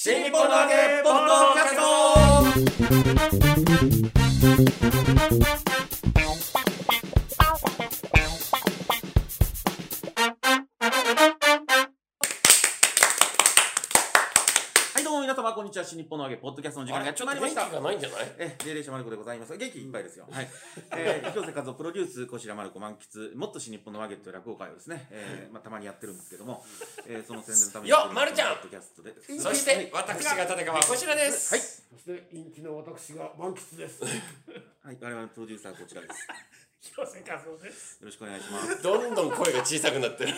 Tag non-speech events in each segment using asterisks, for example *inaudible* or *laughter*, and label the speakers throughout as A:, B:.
A: 新日本の揚げポッドキャスト。皆様こんにちは新日本の揚げポッドキャストの時間がやってまいりました
B: 元気がないんじゃない？
A: え、霊霊者マルコでございます。元気いっぱいですよ。はい。えー、広瀬和夫プロデュース、こちらマルコ満喫、もっと新日本のワゲット落語会をですね、えー、*laughs* まあ、たまにやってるんですけども、えー、その宣伝のために。
B: よっまるちゃん
A: ポッドキャストで。
B: そして私が立川こちらです
A: はい。
C: そして陰気の私が満喫です。
A: はい、我々のプロデューサーはこちらです。よ
C: 広瀬和夫です。
A: ろしくお願いします。
B: どんどん声が小さくなってる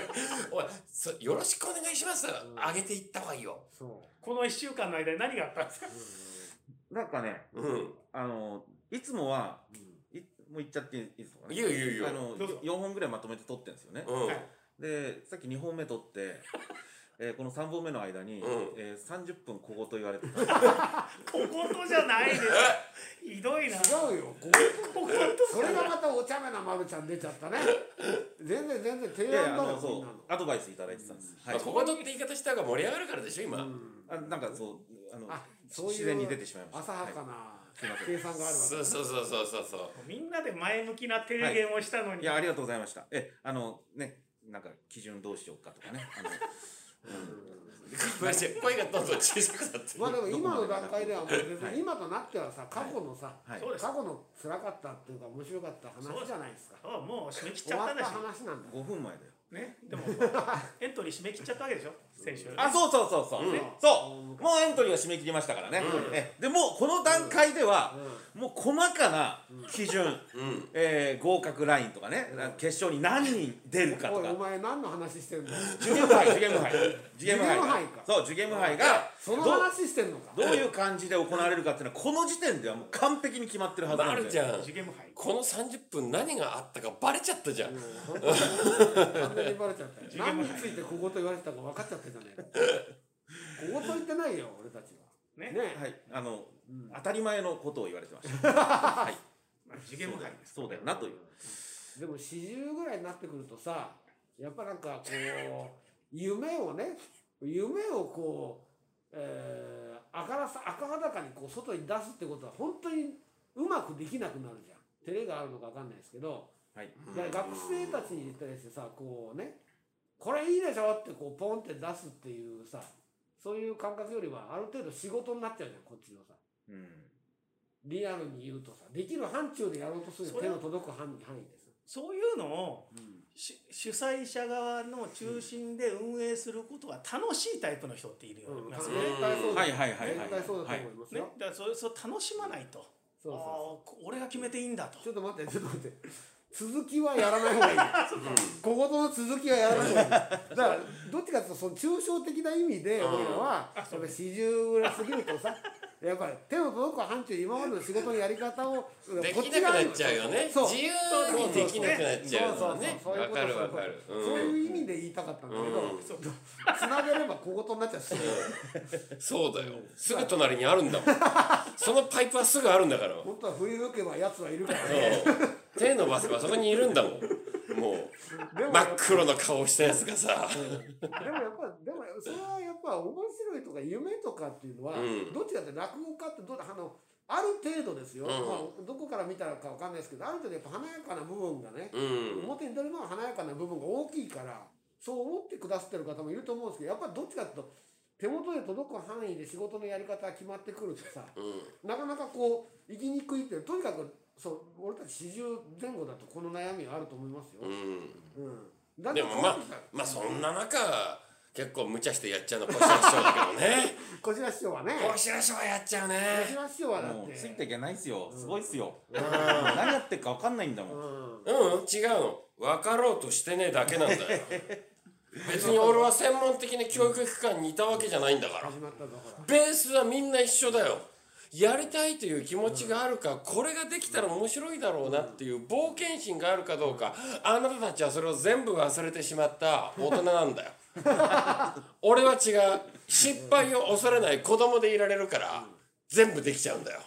B: *laughs* おいそよろしくお願いします上げていった方がいいよ
C: そう。この一週間の間に何があったんですか？
A: なんかね、
B: うん
A: あの、いつもは、いもう言っちゃっていいですか？ね。
B: いいよいいよいいよ
A: あの、
C: どうぞ
A: 4本ぐらいまとめて撮ってるんですよね。で、さっき2本目撮って、えーこの3本目の間に、
B: うん
A: えー、30分小言言われてた。*laughs*
C: 小言じゃないです。ひどいな。
D: 違うよ。
C: 小言
D: それがまたお茶目なまるちゃん出ちゃったね。全然全然提案だろ
A: のそう
D: みんなの。
A: アドバイスいただいてたんです。はい
B: まあ、。こことって言い方した方が盛り上がるからでしょ今、
A: あなんかそうあの
D: あ、そういう
A: 自然に出てしまいました。
D: 浅はか
A: は
D: な
A: すい
D: 計算があるわけ
B: そうそうそうそうそうそう
C: みんなで前向きな提言をしたのに。
A: い、いやありがとうございました。えあのねなんか基準どうしようかとかね。あの
B: ごめんなさい声がどんどん小さくなってる
D: まあでも今の段階ではもう全
A: はい
D: 然今となってはさ過去のさ
A: はい
C: そうです
D: 過去の辛かったっていうか面白かった話じゃないですか。
C: もう締め切っち
D: 終わった
C: ゃったんだし。
D: 話なんだ。
A: 5分前だよ。
C: ね。でもエントリー締め切っちゃったわけでしょ。先週。
A: あそうそうそうそう、
B: うん
A: そうもうエントリーは締め切りましたからね。えでもうこの段階では、もう細かな基準、
B: うん
A: えー合格ラインとかね、決勝に何人出るかと
D: おいお
A: か。
D: 前何の話してんだよ。
A: ジュゲム杯、ジュゲム杯、ジュゲム杯
D: ジュゲム杯か
A: そう、ジュゲム杯が
D: その
A: どう
D: 話してんのか？
A: どういう感じで行われるかっていうのはこの時点ではもう完璧に決まってるはずなんで。
B: まるちゃんこの30分何があったかバレちゃったじゃん、
D: 本当にバレちゃったよ。何について小言言われてたか分かっちゃってたね。小言言ってないよ俺たちは。
C: ね。
D: ね。
A: はい、あの、当たり前のことを言われてました。*laughs* はい、
C: まあ受験も入です。
A: そうだよなという。
D: でも40ぐらいになってくるとさやっぱなんかこう夢をね夢をこう、えー、あからさ赤裸にこう外に出すってことは本当にうまくできなくなるじゃん照れがあるのか分かんないですけど
A: はい。
D: だから学生たちに対してさこうねこれいいでしょってこうポンって出すっていうさそういう感覚よりはある程度仕事になっちゃうじゃんこっちのさ
A: うん。
D: リアルに言うとさできる範疇でやろうとする
C: それは
D: 手の届く範囲範囲です
C: そういうのをし主催者側の中心で運営することが楽しいタイプの人っているよ、
D: うん、絶。対そうだ
A: はいはいはいはい
D: 絶対そうだと思います
C: ね
D: よ。、
C: だからそれそれ楽しまないと。
D: そうそう
C: 俺が決めていいんだと。
D: ちょっと待って、ちょっと待って。続きはやらない方がいい。小言の続きはやらない方がいい。*laughs* だから、どっちかというと、その抽象的な意味で、俺らは、やっぱ四十ぐらい過ぎるとさ。*laughs* やっぱり手の届く範疇で今までの仕事のやり方を
B: できなくなっちゃうよね自由にできなくなっちゃうのねわかるわかる
D: そういう意味で言いたかったんだけど、つなげれば小言になっちゃうし、
B: そうだよすぐ隣にあるんだもんそのパイプはすぐあるんだから
D: 本当は振り抜けば奴はいるからね。
B: 手伸ばせばそこにいるんだもん。もう真っ黒の顔したやつがさ。
D: でもやっぱでもそれはやっぱ面白いとか夢とかっていうのは、
B: うん。
D: どっちかって落語家ってどあのある程度ですよ、
B: うん。
D: まあ、どこから見たらかわかんないですけどある程度やっぱ華やかな部分がね、
B: うん。
D: 表に出るのは華やかな部分が大きいからそう思ってくださってる方もいると思うんですけどやっぱどっちかっていうと手元で届く範囲で仕事のやり方が決まってくるとさ
B: うん。
D: なかなかこう生きにくいっていうとにかくそう俺たち40前後だとこの悩みはあると思いますよ。
B: うん。
D: うん。だって
B: でもまあまあそんな中結構無茶してやっちゃうのこしら師匠だけどね。*laughs*
D: 小白師匠はね。
B: こしら師匠はやっちゃう
D: 小
B: ね
D: 白師匠はだ
A: も
D: って。
A: うついていけないっすよ。すごいっすよ。*laughs* 何やってるかわかんないんだもん。
D: うん。
B: うん違うの。分かろうとしてねえだけなんだよ。*laughs* 別に俺は専門的な教育機関にいたわけじゃないんだから。
D: 始まったぞほら。
B: ベースはみんな一緒だよやりたいという気持ちがあるかこれができたら面白いだろうなっていう冒険心があるかどうかあなたたちはそれを全部忘れてしまった大人なんだよ。*laughs* 俺は違う。失敗を恐れない子供でいられるから全部できちゃうんだよ。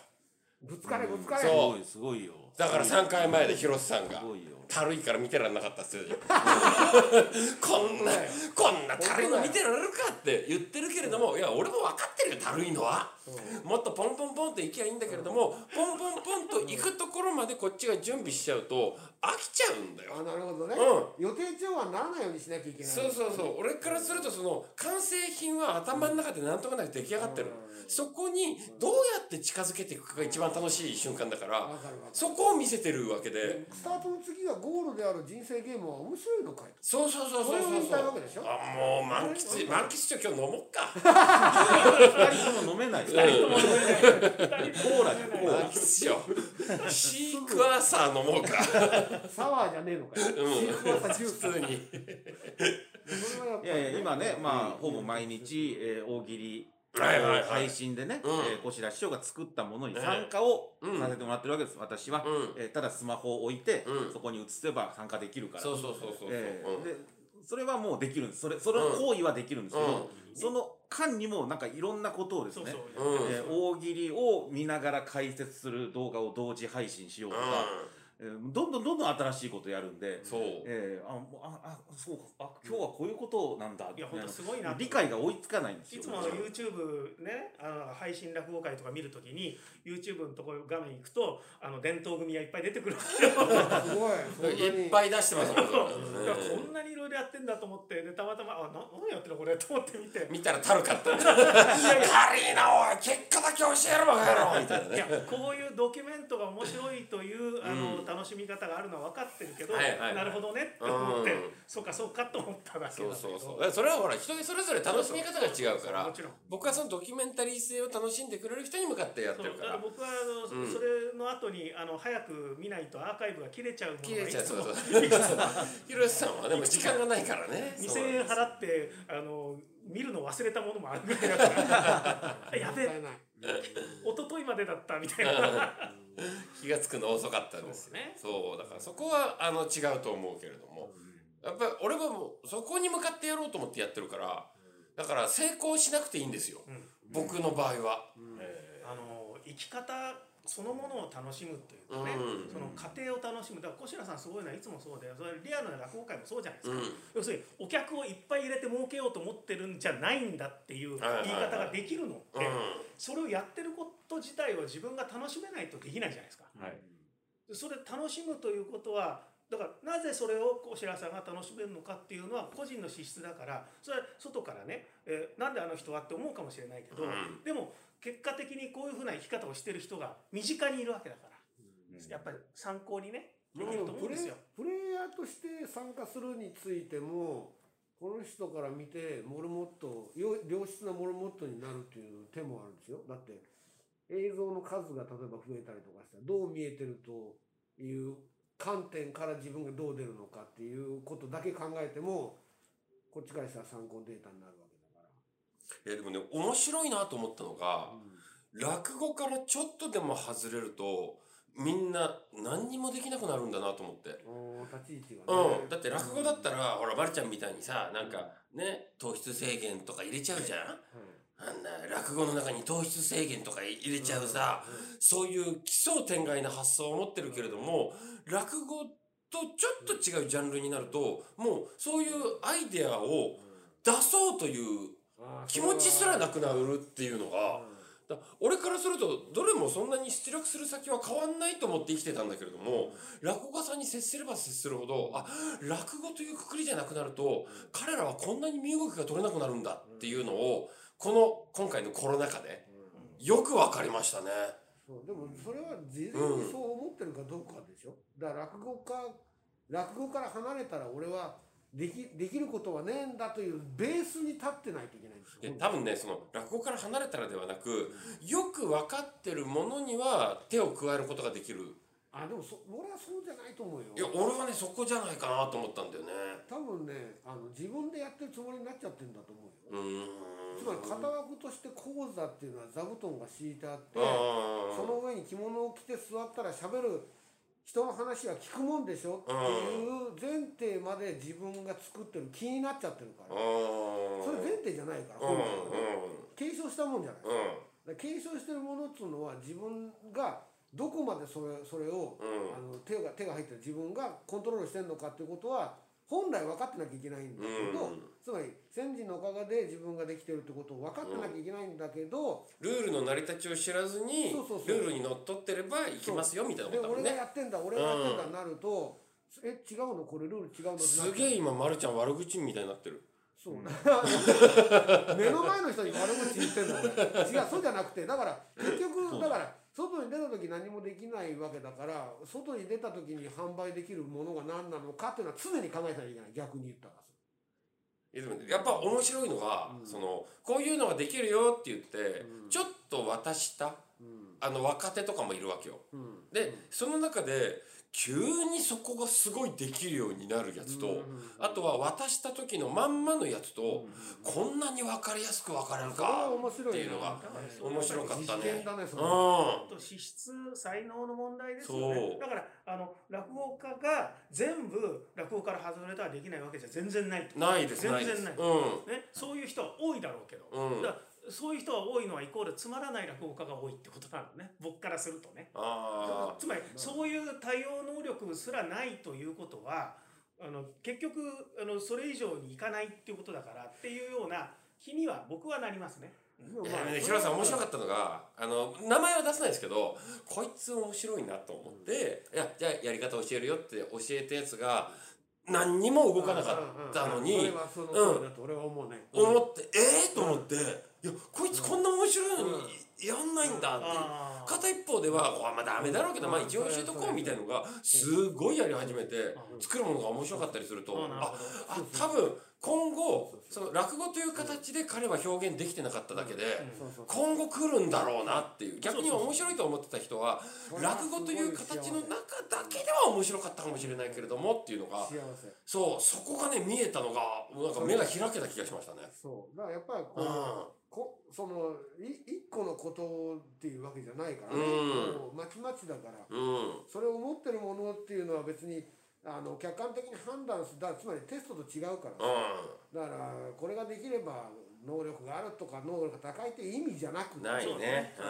D: ぶつかれぶつかれ。
B: そう。
A: すごいすごいよ。
B: だから3回前で広瀬さんが。
A: すごいよ
B: たるいから見てられなかったっすよ。*laughs* こんなこんなたるいの見てられるかって言ってるけれどもいや俺も分かってるよたるいのは。もっとポンポンポンって行きゃいいんだけれどもポンポンポンと行くところまでこっちが準備しちゃうと飽きちゃうんだよ。
D: あなるほどね、
B: う
D: 予定調和にならないようにしなきゃいけない
B: そうそうそう。俺からするとその完成品は頭の中でなんとかなく出来上がってる。そこにどうやって近づけていくかが一番楽しい瞬間だからそこを見せてるわけで。
D: スタートの次がゴールである人生ゲームは面白いのかい
B: そうそうそうそうそう。
D: それを言いたいわけでしょ。
B: あもう満喫満喫しよう今日飲もっか。
A: 二人とも飲めない。二人とも飲めない。コーラでコー
B: 満
A: ラ
B: 喫しよう。シークワーサー飲もうか。
D: サワーじゃねえのか。よ、
B: うん。
D: シークワーサージュ
B: に。
A: いやいや今ねまあほぼ毎日、えー大喜利配信でね、
B: うん。
A: えー、小白師匠が作ったものに参加を
B: うん。
A: させてもらってるわけです、私は、
B: うん。
A: えーただスマホを置いて、
B: うん。
A: そこに移せば参加できるから。
B: そうそうそうそう
A: えーでそれはもうできるんです。それその行為はできるんですけど、その間にもなんかいろんなことをですねえー大喜利を見ながら解説する動画を同時配信しようとか、えーどんどんどんどん新しいことやるんで、
B: そう。
A: えーあもうああそうか。あ今日はこういうことなんだ。
C: いや本当すごいな
A: 理解が追いつかないんですよ。
C: いつも YouTube ねあの配信落語会とか見るときに YouTube のところ画面行くとあの伝統組がいっぱい出てくる
D: すごい。
B: いっぱい出してますもん
C: いや *laughs* こんなにいろいろやってんだと思ってでたまたまあな何やってるのこれと思って見て。
B: 見たらたるかった軽いなおい結果だけ教えろバカ野郎。みたいない
C: や
B: ね
C: こういうドキュメントが面白いというあの、
B: うん
C: 楽しみ方があるのは分かってるけど、
B: はいはいはい。
C: なるほどねって思って、
B: うん。
C: そうかそうかと思っただけ
B: そう
C: だけど
B: そうそう。それはほら人それぞれ楽しみ方が違うから
C: もちろん。
B: 僕はそのドキュメンタリー性を楽しんでくれる人に向かってやって
C: そう
B: るから。
C: だから僕はあの、
B: うん。
C: それの後にあの早く見ないとアーカイブが切れちゃうもの
B: 切れちゃう。そうそう。広瀬さんはでも時間がないからね。
C: 2000円払ってあの見るの忘れたものもあるぐらいだから。*laughs* やべえ。一昨日までだったみたいな
B: 気が付くの遅かったんですよ。
C: ね。
B: そうだからそこはあの違うと思うけれども。やっぱり俺はもうそこに向かってやろうと思ってやってるからだから成功しなくていいんですよ。僕の場合は。
C: あの生き方そのものを楽しむというかね、
B: うん。
C: その過程を楽しむ。だから小白さんすごいのはいつもそうでそれリアルな落語会もそうじゃないですか、
B: うん。
C: 要するにお客をいっぱい入れて儲けようと思ってるんじゃないんだっていう言い方ができるのって、
B: うん。
C: それをやってること自体は自分が楽しめないとできないじゃないですか。
B: はい。
C: それ楽しむということはだからなぜそれを小白さんが楽しめるのかっていうのは個人の資質だからそれは外からね、えーなんであの人はって思うかもしれないけど、
B: うん。
C: でも結果的にこういうふうな生き方をしてる人が身近にいるわけだから、やっぱり参考にねできると思うんですよ。
D: プレイヤーとして参加するについてもこの人から見てモルモットよ良質なモルモットになるっていう手もあるんですよ。だって映像の数が例えば増えたりとかしたらどう見えてるという観点から自分がどう出るのかっていうことだけ考えてもこっちからしたら参考データになるわけだから。
B: いやでもね面白いなと思ったのが、落語からちょっとでも外れるとみんな何にもできなくなるんだなと思って。
D: 立ち位置がね、
B: うん、だって落語だったら、ほら、まるちゃんみたいにさ、なんかね、糖質制限とか入れちゃうじゃんあんな落語の中に糖質制限とか入れちゃうさ、そういう奇想天外な発想を持ってるけれども、落語とちょっと違うジャンルになると、もうそういうアイデアを出そうという気持ちすらなくなるっていうのが、だ俺からするとどれもそんなに出力する先は変わんないと思って生きてたんだけれども落語家さんに接すれば接するほどあ落語というくくりじゃなくなると彼らはこんなに身動きが取れなくなるんだっていうのをこの今回のコロナ禍でよく分かりましたね。
D: そうでもそれは事前にそう思ってるかどうかでしょ、だから落語家落語から離れたら俺はできできることはねえんだというベースに立ってないといけないんですよ。
B: で多分ねその落語から離れたらではなくよく分かってるものには手を加えることができる。
D: あでもそ俺はそうじゃないと思うよ。
B: いや俺はねそこじゃないかなと思ったんだよね。
D: 多分ねあの自分でやってるつもりになっちゃってるんだと思うよ、
B: うーん
D: つまり型枠として講座っていうのは座布団が敷いてあってその上に着物を着て座ったら喋る人の話は聞くもんでしょっていう前提まで自分が作ってる気になっちゃってるから。それ前提じゃないから
B: うん
D: 本来はね継承したもんじゃない。継承してるものっていうのは自分がどこまでそれそれを、
B: うん。
D: あの手が手が入ってる自分がコントロールしてるのかっていうことは本来分かってなきゃいけないんだけど、
B: うん。
D: つまり先人のおかげで自分ができてるってことを分かってなきゃいけないんだけど、
B: ルールの成り立ちを知らずにルールにのっとってればいきますよみたいなこ
D: で俺が
B: とだもんね
D: やってんだ俺がやってんだになると、え違うのこれルール違うの
B: すげえ今まるちゃん悪口みたいになってる。
D: そう、*laughs* 目の前の人に悪口言ってんだ俺違うそうじゃなくてだから結局だから外に出た時何もできないわけだから外に出た時に販売できるものが何なのかっていうのは常に考えたらいけない。逆に言ったら。
B: いやでもやっぱ面白いのが、
D: うん。
B: そのこういうのができるよって言って、
D: うん。
B: ちょっと渡した
D: うん。
B: あの若手とかもいるわけよ。
D: うん。
B: でその中で急にそこがすごいできるようになるやつと、
D: うん
B: あとは渡した時のまんまのやつと、
D: うん
B: こんなに分かりやすく分かれるかっていうのが面白かった
D: 実
B: ね。
D: ね
B: う
C: と資質才能の問題ですよね。だからあの落語家が全部落語から外れたらできないわけじゃ全然ない
B: ないです
C: 全。然ない。
B: うん。
C: ね、そういう人は多いだろうけど、
B: うん
C: そういう人が多いのはイコールつまらない落語家が多いってことなのね。僕からするとね。
B: あ
C: つまりそういう対応能力すらないということはあの結局あのそれ以上にいかないっていうことだからっていうような気には僕はなりますね。
B: あ。いやね、ヒロさん面白かったのがあの名前は出さないですけどこいつ面白いなと思って、いやじゃあやり方教えるよって教えたやつが何にも動かなかったのに、
D: それはその通りだと俺は思うね、
B: 思ってええと思って、いやこいつこんな面白いのにやんないんだって片一方ではこれはまあダメだろうけど、まあ一応教えとこうみたいのがすごいやり始めて作るものが面白かったりすると。あ
C: あ
B: 多分今後その落語という形で彼は表現できてなかっただけで今後来るんだろうなっていう。逆に面白いと思ってた人は落語という形の中だけでは面白かったかもしれないけれどもっていうのがそうそこがね見えたのがなんか目が開けた気がしましたね。
D: そう。だからやっぱりこう、
B: うん
D: こそのい一個のことっていうわけじゃないからね、
B: うん。
D: もうまちまちだから。
B: うん。
D: それを持ってるものっていうのは別にあの客観的に判断する。だつまりテストと違うから、
B: う
D: だからこれができれば能力があるとか能力が高いって意味じゃなく
B: んないね。
C: そ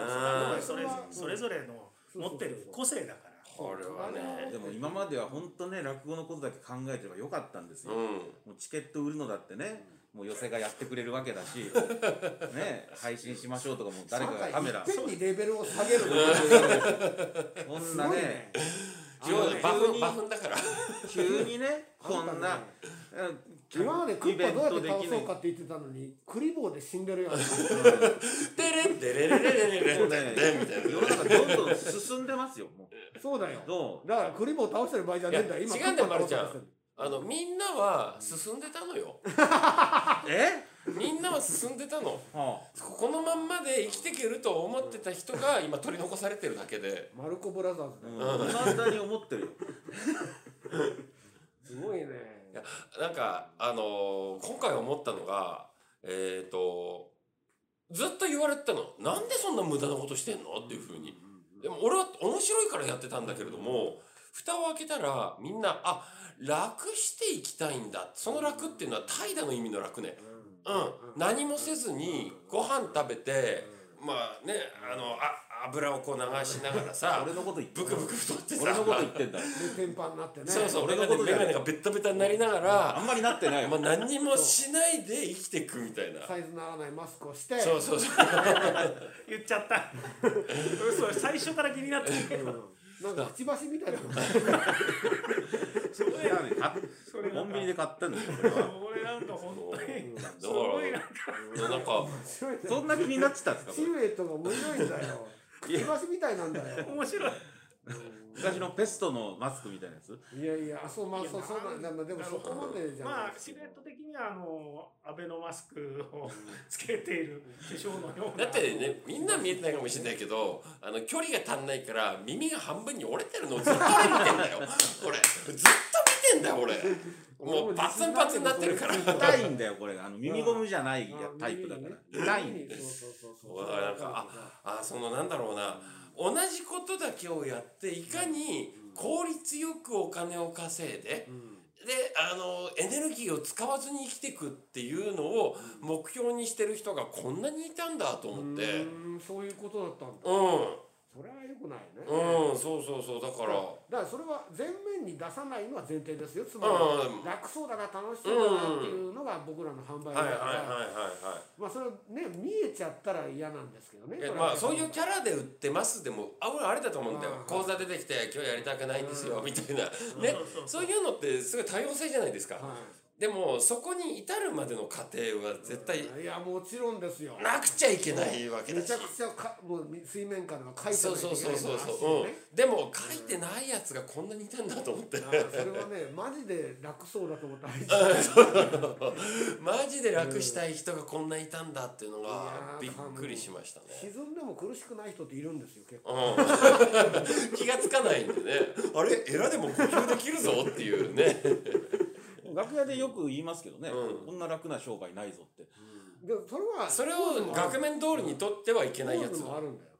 C: れ
D: それは
C: それぞれの持ってる個性だから。
B: これはね。
A: でも今までは本当ね落語のことだけ考えてればよかったんですよ、
B: うん。
A: もうチケット売るのだってね、もう寄せがやってくれるわけだし *laughs* ね配信しましょうとかも誰かがカメラ
D: いっぺんにレベルを下げるの
A: こん
D: す
A: なね
B: バフンバフンだから。
A: 急にねこんな
D: 今までクッパどうやって倒そう
A: イ
D: かって言ってたのにクリボーで死んでるような
B: テレンテレレレレレレン
A: もうね
B: テンみたいな。
A: 世の中どんどん進んでますよもう
D: そうだよ
A: どう
D: だからクリボー倒してる場合じゃねえんだ
B: 違うんだよ
D: クッパ倒そうとしてる
B: あのみんなは進んでたのよ。*laughs*
A: え？
B: みんなは進んでたの。
A: は
B: このまんまで生きていけると思ってた人が今取り残されてるだけで。
D: マルコブラザーズだよ
A: あうん未だに思ってるよ *laughs*
D: すごいね
B: いやなんかあのー今回思ったのがえっ、とずっと言われてたの。なんでそんな無駄なことしてんの？っていうふうに。でも俺は面白いからやってたんだけれども蓋を開けたらみんなあ楽していきたいんだ。その楽っていうのは怠惰の意味の楽ね。うん。何もせずにご飯食べてまあねあのあ油をこう流しながらさ
A: 俺のこと言って
B: ブクブク太ってさ。
A: 俺のこと言ってんだ。
D: で天パになってね。
B: そうそう
A: 俺
B: 俺がね眼
A: のことじゃない
B: 鏡がベッタベタになりながら
A: あんまりなってない。よ
B: まあ何にもしないで生きていくみたいな。
D: サイズならないマスクをして。
B: そうそうそう。*laughs*
C: 言っちゃった。*laughs* それ最初から気になってる。けど。
D: うんなんかくちばしみたいな。
C: それ
A: いやね
C: それ
A: コンビニで買ったんですよこれ
C: なんか本当に。
B: だ
C: すごいなんか
B: なんか
D: 白い。ね
A: そんな気になってたんですか？こ
D: シルエットが面白いんだよ。くちばしみたいなんだよ。
C: 面白い。
A: れ昔のペストのマスクみたいなやつ？
D: いやいやあそうまあそうそうなんだまあでもそこまでじゃ
C: ま
D: ない。
C: あシルエット的にはあのアベノマスクをつけている首相のような。
B: だってねみんな見えてないかもしれないけどあの距離が足んないから耳が半分に折れてるのをずっと俺見てんだよ。*laughs* 俺ずっと見てんだよ俺もうパツンパツンになってるから。
A: 痛いんだよこれ。あの耳ゴムじゃないやタイプだから。痛いんだよ。
D: そうそうそうそう。
B: だからなんかあそのなんだろうな同じことだけをやっていかに効率よくお金を稼いで
D: うん。
B: であのエネルギーを使わずに生きていくっていうのを目標にしてる人がこんなにいたんだと思って。
D: そういうことだったんだ。
B: うん
D: それは良くないね、
B: うんそうそうそうだから。
D: だからそれは前面に出さないのは前提ですよ。つまり
B: うん。
D: 楽そうだな楽しそうだなっていうのが僕らの販売だ
B: はい
D: から、
B: はいはいはいはい。
D: まあそれね見えちゃったら嫌なんですけどね
B: まあそういうキャラで売ってますでもあ俺あれだと思うんだよ。
D: うん
B: 講座出てきて今日やりたくないんですよ
D: うん。
B: みたいな。ね。
C: そう
B: いうのってすごい多様性じゃないですか。
D: は
B: でもそこに至るまでの過程は絶対
D: い、いやもちろんですよ。
B: なくちゃいけないわけだし。
D: めちゃくちゃかもう水面下では書いて
B: そうそうそうそうそう、
D: う
B: うん、でも書いてないやつがこんなにいたんだと思って
D: あーそれはねマジで楽そうだと思った。ら *laughs*
B: マジで楽したい人がこんないたんだっていうの
D: い
B: がびっくりしましたね。
D: 沈んでも苦しくない人っているんですよ結構。
B: うん。*laughs* 気がつかないんでね。あれ？エラでも呼吸できるぞっていうね
A: 楽屋でよく言いますけどね、
B: うん。
A: こんな楽な商売ないぞって。
D: でもそれは
B: それを額面通りにとってはいけないやつ
D: もあるんだよ。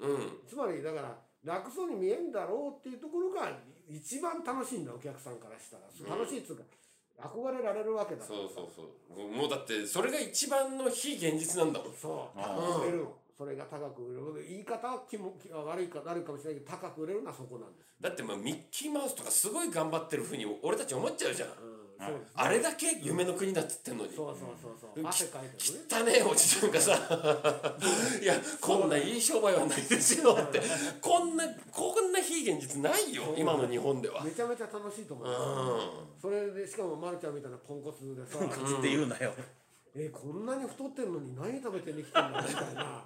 B: うん。
D: つまりだから楽そうに見えんだろうっていうところが一番楽しいんだお客さんからしたら。楽しいっつうか、憧れられるわけだ
B: そうそうそうもうだってそれが一番の非現実なんだもん。
D: そう。
A: あ
D: 高く売れるのそれが高く売れる。言い方は気も悪いか悪いかもしれないけど高く売れるのはそこなんです、
B: だってまあミッキーマウスとかすごい頑張ってるふうに俺たち思っちゃうじゃんあれだけ夢の国だっつってんのに。
D: そうそうそうそう。汗かいて
B: 汚ねえおじさんがさ *laughs* いやこんないい商売はないですよって。こんなこんな非現実ないよ今の日本では。
D: めちゃめちゃ楽しいと思う、
B: う
D: それでしかもまるちゃんみたいなポンコツでさ
A: って言うなよ、
D: えこんなに太ってるのに何食べてできてんだみたいな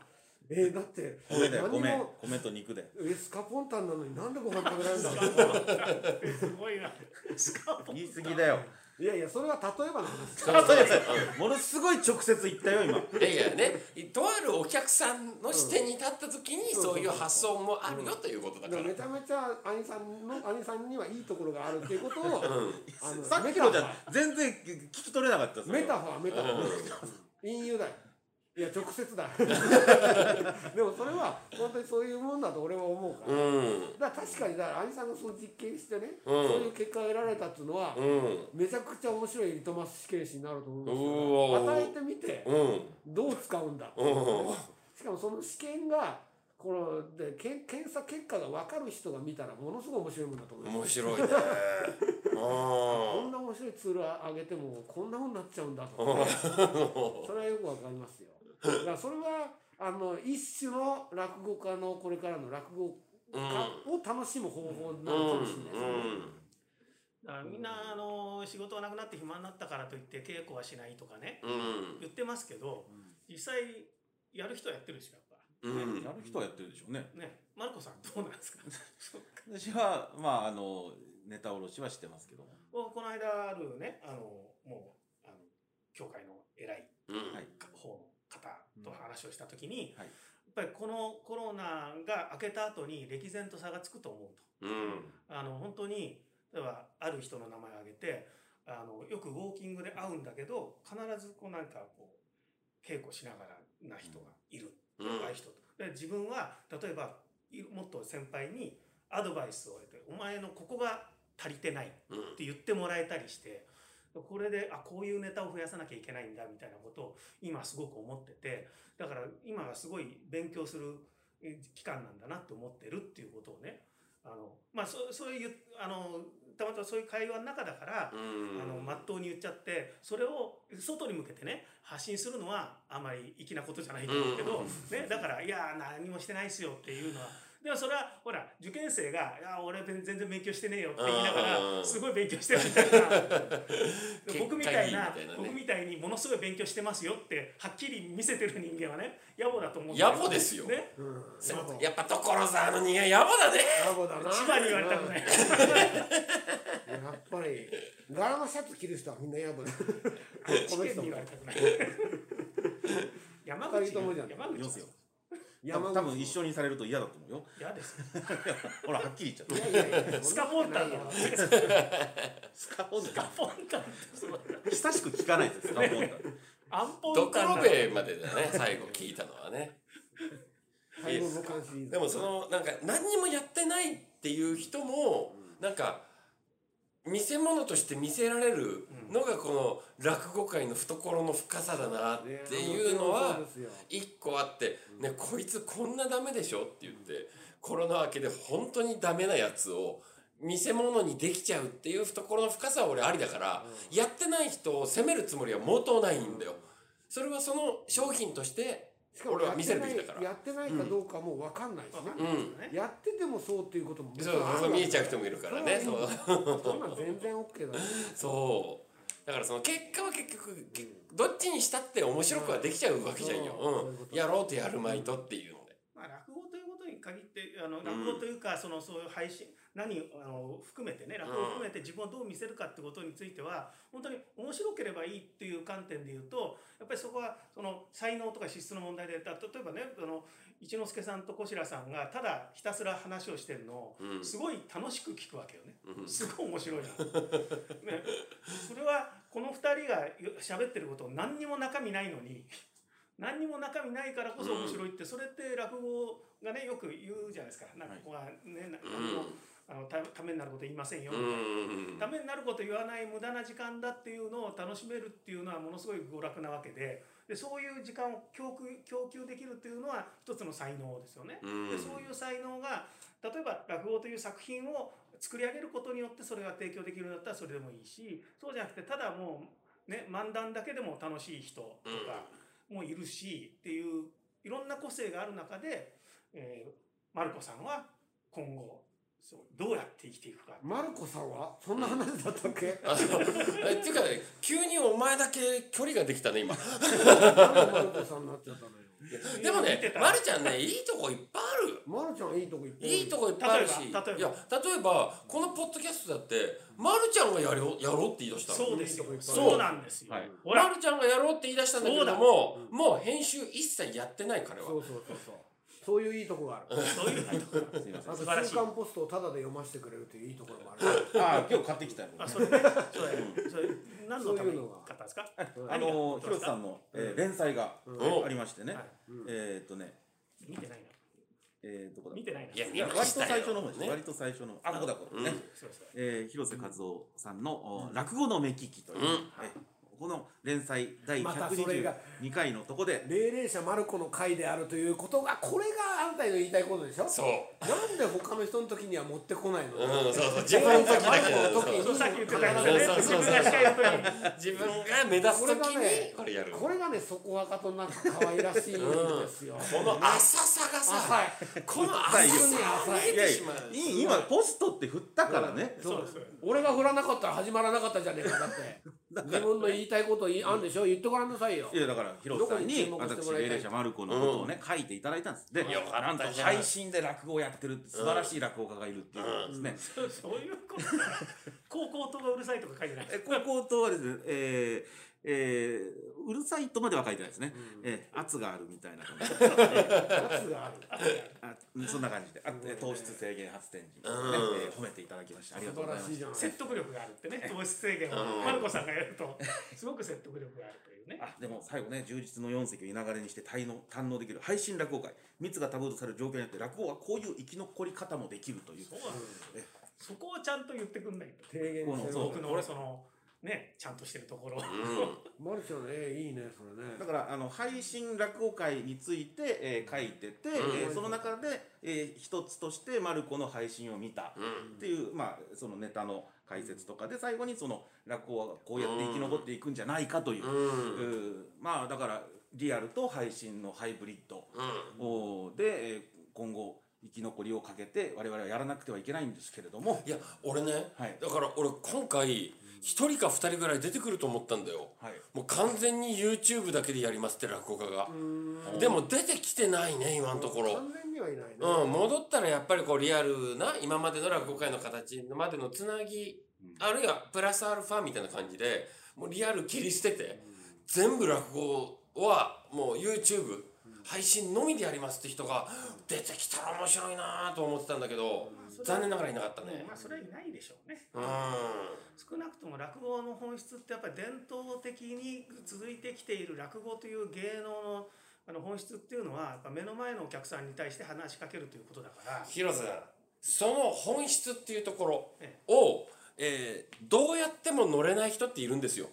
D: えだって
A: 米だよ
D: 何
A: 米
D: も
A: 米と肉で。
D: えスカポンタンなのになんでご飯食べられるんだろう
C: すごいな。しかも
A: 言い過ぎだよ。
D: いやいやそれは例えばの話。
B: そうそうそう
A: ものすごい直接言ったよ今。
B: いやいやね。とあるお客さんの視点に立った時にそういう発想もあるよということだから。
D: めちゃめちゃ兄さんの *laughs* 兄さんにはいいところがあるっていうことを、あの
A: さっきのじゃ全然聞き取れなかったです
D: メタファーメタファー。隠喩だよいや直接だ。*laughs* でもそれは本当にそういうもんだと俺は思うから、
B: うん。
D: だから確かにだから兄さんがその実験してね、
B: うん。
D: そういう結果が得られたっていうのは、
B: うん。
D: めちゃくちゃ面白いリトマス試験紙になると思
B: う
D: うん
B: わ
D: ですよ。与えてみて
B: うん。
D: どう使うんだ。しかもその試験がこのでけん検査結果が分かる人が見たらものすごい面白いもんだと思います
B: 面白いね。*laughs*
D: こんな面白いツールあげてもこんなふうになっちゃうんだとそれはよくわかりますよだからそれはあの一種の落語家のこれからの落語
B: うん。
D: 家を楽しむ方法な
B: うん
D: のかもしれないですね、
C: だからみんなあの仕事がなくなって暇になったからといって稽古はしないとかね。
B: うん。
C: 言ってますけど実際やる人はやってるでしょやっぱ。
B: うん。
A: やる人はやってるでしょうね。
C: ね。マルコさんどうなんですか？*laughs*
A: 私はまああのネタ卸しはしてますけど。も
C: この間あるねあのもうあの教会の偉い方の方と話をした時に、
A: はい。
C: やっぱりこのコロナが明けた後に歴然と差がつくと思うと。
B: うん。
C: あの本当に例えばある人の名前を挙げてあのよくウォーキングで会うんだけど必ずこうなんかこう稽古しながらな人がいる、
B: うん。
C: 若い人と。で自分は例えばいもっと先輩にアドバイスを得て「お前のここが足りてない」
B: うん
C: って言ってもらえたりしてこれであこういうネタを増やさなきゃいけないんだみたいなことを今すごく思っててだから今がすごい勉強するえ期間なんだなって思ってるっていうことをねあのまあそそういうあのたまたまそういう会話の中だから、
B: うん。
C: あのまっとうに言っちゃってそれを外に向けてね発信するのはあまり粋なことじゃないと思うけど、ね、だから「いや何もしてないっすよ」っていうのはでもそれはほら受験生が「いや俺全然勉強してねえよ」って言いなが
B: うん
C: らすごい勉強してるみたいな僕みたいな
B: 結果いいみたいなね
C: 僕みたいにものすごい勉強してますよってはっきり見せてる人間はね野暮だと思うんだ
B: 野暮ですよ。
C: ね。
D: うん。
B: やっぱ所沢の人間野暮だね。
D: 野暮だな。
C: 千葉に言われたくない。
D: うんやっぱり柄のシャツ着る人はみんな野暮だ。この人
C: 試験に言われたくない。*laughs* 山口山口
A: いますよ。
D: 山
A: 多分一緒にされると嫌だと思うよ。
C: 嫌です。*laughs*
A: ほらはっきり言っちゃった。
D: いやいやいや
C: スカポンタンの *laughs*
A: スカポンタン。久しく聞かないですスカポンタン。
C: アンポ
B: ド
C: ンタンな
B: クロベまでだね最後聞いたのはね。でもそのなんか何にもやってないっていう人もなんか見せ物として見せられるのがこの落語界の懐の深さだなっていうのは一個あって、ね、こいつこんなダメでしょって言ってコロナ明けで本当にダメなやつを見せ物にできちゃうっていう懐の深さは俺ありだから、やってない人を責めるつもりは毛頭ないんだよ。それはその商品として
D: しかも
B: 俺は見せるべきだから。
D: やってないかどうかも分かんないしね、
B: うん。
C: ね
D: やっててもそうっていうことも
B: そうそう見えちゃう人もいるからね。そう。
D: そんなん全然 OK だね *laughs*
B: そうだからその結果は結局けどっちにしたって面白くはできちゃうわけじゃんよ、
D: う
B: ん、やろうとやるまいとっていうので。
C: まあ、落語ということに限ってあの落語というか、そのそういう配信何あの含めてね落語を含めて自分をどう見せるかってことについては本当に面白ければいいっていう観点で言うとやっぱりそこはその才能とか資質の問題でだ例えばねあの一之輔さんと小白さんがただひたすら話をしてるのを
B: うん
C: すごい楽しく聞くわけよね。
B: うん
C: すごい面白いな。*laughs* ね、それはこの2人が喋ってること何にも中身ないのに何にも中身ないからこそ面白いって、それって落語がねよく言うじゃないですか。なんかここはね、な何もあのたためになること言いませんよみ
B: う
C: たいな。
B: ん
C: ためになること言わない無駄な時間だっていうのを楽しめるっていうのはものすごい娯楽なわけででそういう時間を供給供給できるっていうのは一つの才能ですよね。
B: うん
C: でそういう才能が例えば落語という作品を作り上げることによってそれが提供できるんだったらそれでもいいしそうじゃなくてただもうね漫談だけでも楽しい人とかもいるしっていういろんな個性がある中で、えー、マルコさんは今後そうどうやって生きていくか
D: マルコさんは？そんな話だったっけ？
B: あのえっていうかね急にお前だけ距離ができたね今。
D: マルコさんになっちゃったのよ。
B: でもねまるちゃんねいいとこいっぱいある。
D: マルちゃんいいとこいっぱいある。
B: いいとこいっぱいあるし。
C: 例えば。例えば
B: いや例えばこのポッドキャストだってまるちゃんがやろうやろうって言い出したの。
C: そうですよ。そう。なんですよ、
A: はい。
B: まるちゃんがやろうって言い出したんだけれどももう編集一切やってない彼は。
D: そうそうそうそうそういういいとこがある。
C: そういうところ
A: すいません。
D: 週刊ポストをタダで読ませてくれるといういいところもある。
A: ああ *laughs* 今日買ってきたよ
C: あそれね。それそれ何のために買ったんですか？
A: あの広瀬さんの、えー連載が
B: うん。
A: ありましてね、
C: はい。
A: えーっとね。
C: 見てないな
A: えー、どこだ？
C: 見てないない
B: や
A: 割と最初の方です、
B: ね。
A: 割と最初のあここだここね、えー広瀬和夫さんの、お落語の目利きという、
B: うん。
A: えこの連載第
D: またそれが
A: 122回のとこで。
D: 霊霊者マルコの会であるということがこれがあんたの言いたいことでしょ？
B: そう。
D: なんで他の人の時には持ってこないの、
B: うんそうそう。自分の時だけ
D: 霊霊者マルコの時に
C: そうさっき言ってたやつね。
B: そうそうそう
C: 自分が司会の時に
B: 自分が目指す
D: これ
B: 時に
D: がね
B: これやる。
D: これがね底はかとなんか可愛らしいんですよ、*laughs*
B: この浅さがさ。この浅さが見え
A: いやい
B: てしまう。
A: い今ポストって振ったからね、
C: そう。です
D: 俺が振らなかったら始まらなかったじゃねえかだって。*laughs* 自分の言いたいこと言いあんでしょ？言ってごらんなさいよ。
A: いやだから広瀬さんに私霊霊者マルコのことをね、書いていただいたんです。で
B: よかった
A: なん。と配信で落語をやってる素晴らしい落語家がいるっていうことですね、
C: そうそういうことか。*laughs* 高校とかうるさいとか書いてない。
A: え高校とはですね、えーえーうるさいとまでは書いてないですね、えー圧があるみたいな感じ。で *laughs*
D: 圧がある。
A: あそんな感じで。あえー糖質制限発電時、ね
B: うん。
A: えー褒めていただきましてありがとう
D: 素晴らしいじゃない
C: 説得力があるってね。*laughs* 糖質制限。を
B: うん。
C: マルコさんがやるとすごく説得力があるというね。
A: あでも最後ね充実の4席を居ながらにして堪能堪能できる。配信落語会。密がタブーとされる状況によって落語はこういう生き残り方もできるという。
C: そうなんですよ。そこをちゃんと言ってくんないと。
D: 提言
C: 僕のそのねちゃんとしてるところ。
B: うん。
D: マルちゃんねいいねそれね。
A: だからあの配信落語会について、えー書いてて、えーその中で、えー一つとしてマルコの配信を見た。
B: うん。
A: っていう、まあ、そのネタの解説とかで最後にその落語はこうやって生き残っていくんじゃないかという、
B: うん。
A: まあだからリアルと配信のハイブリッド
B: うん。
A: で、えー今後生き残りをかけて我々はやらなくてはいけないんですけれども、
B: いや俺ね、
A: はい。
B: だから俺今回一人か二人ぐらい出てくると思ったんだよ。
A: はい、
B: もう完全に YouTube だけでやりますって落語家が。でも出てきてないね今のところ。
D: 完全にはいないね。
B: うん戻ったらやっぱりこうリアルな今までの落語界の形までのつなぎあるいはプラスアルファみたいな感じでもうリアル切り捨てて全部落語はもう YouTube 配信のみでやりますって人が出てきたら面白いなと思ってたんだけど残念ながらいなかったね。
C: まあそれはいないでしょうね。
B: うん。
C: 少なくとも落語の本質ってやっぱり伝統的に続いてきている落語という芸能のあの本質っていうのはやっぱ目の前のお客さんに対して話しかけるということだから。
B: 広瀬さんその本質っていうところ
C: え
B: をえーどうやっても乗れない人っているんですよ。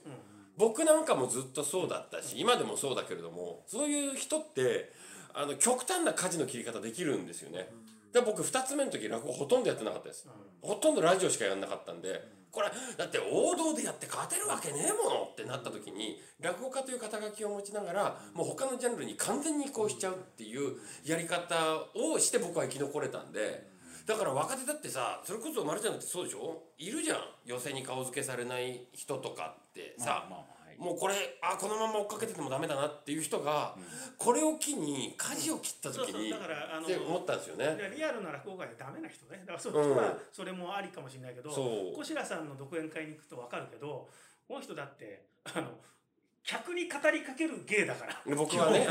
B: 僕なんかもずっとそうだったし今でもそうだけれどもそういう人ってあの極端な舵の切り方できるんですよね。で僕2つ目の時落語ほとんどやってなかったです。ほとんどラジオしかやんなかったんでこれだって王道でやって勝てるわけねえものってなった時に落語家という肩書きを持ちながらもう他のジャンルに完全に移行しちゃうっていうやり方をして僕は生き残れたんで。だから若手だってさそれこそ丸ちゃんだってそうでしょ？いるじゃん。寄席に顔付けされない人とかってさ、
A: まあまあ
B: もうこれあこのまま追っかけててもダメだなっていう人が、これを機に舵を切った時に
C: そうそうだからあの
B: って思ったんですよね。
C: でリアルな落語界でダメな人ねだからそっちはそれもありかもしれないけど、
B: そう
C: 小白さんの独演会に行くと分かるけどこの人だってあの客に語りかける芸だから。
B: 僕はね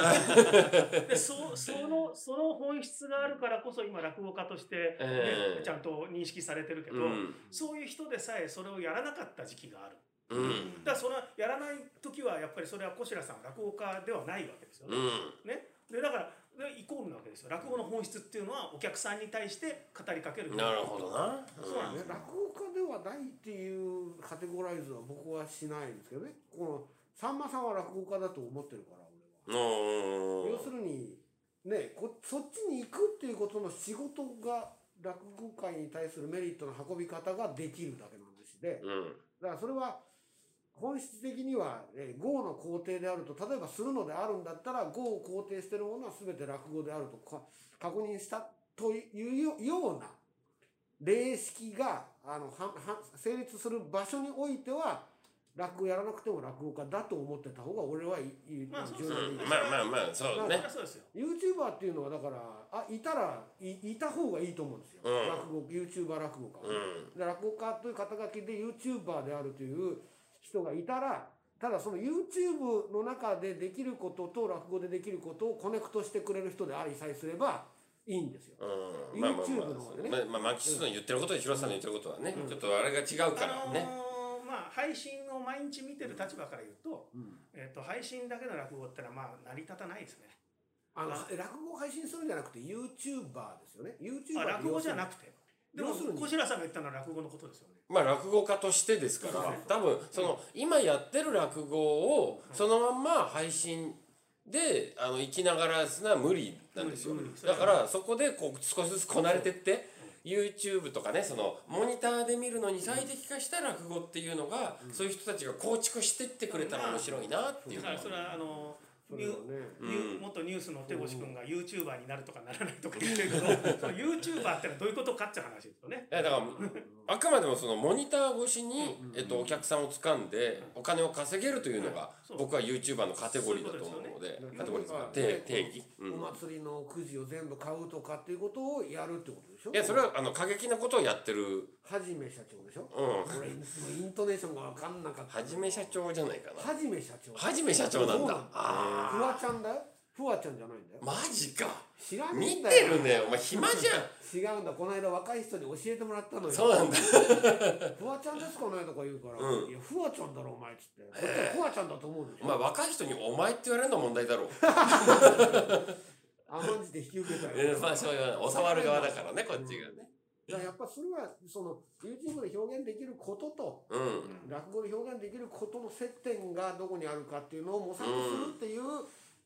B: *laughs*
C: でそそのその本質があるからこそ今落語家として、ね
B: ええ
C: ちゃんと認識されてるけど、
B: うん
C: そういう人でさえそれをやらなかった時期がある。
B: うん。
C: だからそれはやらない時はやっぱりそれは小白さん落語家ではないわけですよね。
B: うん。
C: ね。でだからでイコールなわけです。よ落語の本質っていうのはお客さんに対して語りかける。
B: なるほどな。
C: そうなん
D: ね、落語家ではないっていうカテゴライズは僕はしないんですけどね。このさんまさんは落語家だと思ってるから俺は。
B: うん。
D: 要するにねこそっちに行くっていうことの仕事が落語界に対するメリットの運び方ができるだけの話で。
B: うん。
D: だからそれは本質的には、えー、語の肯定であると例えばするのであるんだったら語を肯定してるものは全て落語であるとか確認したというよような例式があのはは成立する場所においては落語やらなくても落語家だと思ってた方が俺はいい、
C: まあそう
D: 重要でいい
B: うんまあまあまあそう
C: そ
B: ね
C: ですよ。
D: YouTuber っていうのはだからあいたらいいた方がいいと思うんですよ、
B: うん。
D: 落語 YouTuber 落語家は、
B: うん。
D: で落語家という肩書きで YouTuber であるという人がいたらただその YouTube の中でできることと落語でできることをコネクトしてくれる人でありさえすればいいんですよ。
B: うん。まあまあま
D: YouTube の方でね
B: あまあまあマキシスの言ってることと広瀬さんの言ってることはねちょっとあれが違うからね。
C: あのーまあ配信を毎日見てる立場から言うと,、えっと配信だけの落語ってのはまあ成り立たないですね。
D: あの
C: あ。
D: 落語を配信するんじゃなくて YouTuber ですよね。YouTuber
C: あ落語じゃなくて。でも小白さんが言ったのは落語のことですよね
B: まあ落語家としてですから多分その今やってる落語をそのまんま配信であの生きながらすのは無理なんですよ。だからそこでこう少しずつこなれてって YouTube とかねそのモニターで見るのに最適化した落語っていうのがそういう人たちが構築してってくれたら面白いなっていう
C: それはあのニュ
D: ね。
C: ニュ
B: うん。
C: 元ニュースの手越君が YouTuber になるとかならないとか言ってるけど *laughs* その YouTuber ってのはどういうことかっていう話ですよね
B: いやだからあくまでもそのモニター越しに、えっと、お客さんを掴んでお金を稼げるというのが僕は YouTuber のカテゴリーだと思うのでカテゴリーですか定定義、うん
D: お祭りのくじを全部買うとかっていうことをやるってことでしょ
B: いやそれはあの過激なことをやってる
D: はじめ社長でしょ、
B: うん
D: 俺イントネーションが分かんなかった
B: はじめ社長じゃないかな
D: はじめ社長
B: はじめ社長なんだ
D: そうフワちゃんだよ？フワちゃんじゃないんだよ。
B: マジか。
D: 知らねえ
B: 見
D: んだよ。
B: てるね。お前暇じゃん。
D: 違うんだ。この間若い人に教えてもらったのよ。
B: そうなんだ。
D: フワちゃんですかね？とか言うから、
B: うん。
D: いやフワちゃんだろお前っつってこっちはフワちゃんだと思うでしょ、
B: お前若い人に「お前」って言われるの問題だろう。
D: 甘んじて引き受けたよ、
B: えーまあそうい。う教わる側だからねこっちがね
D: だからやっぱそれはその YouTube で表現できることと
B: うん。
D: 落語で表現できることの接点がどこにあるかっていうのを模索するっていう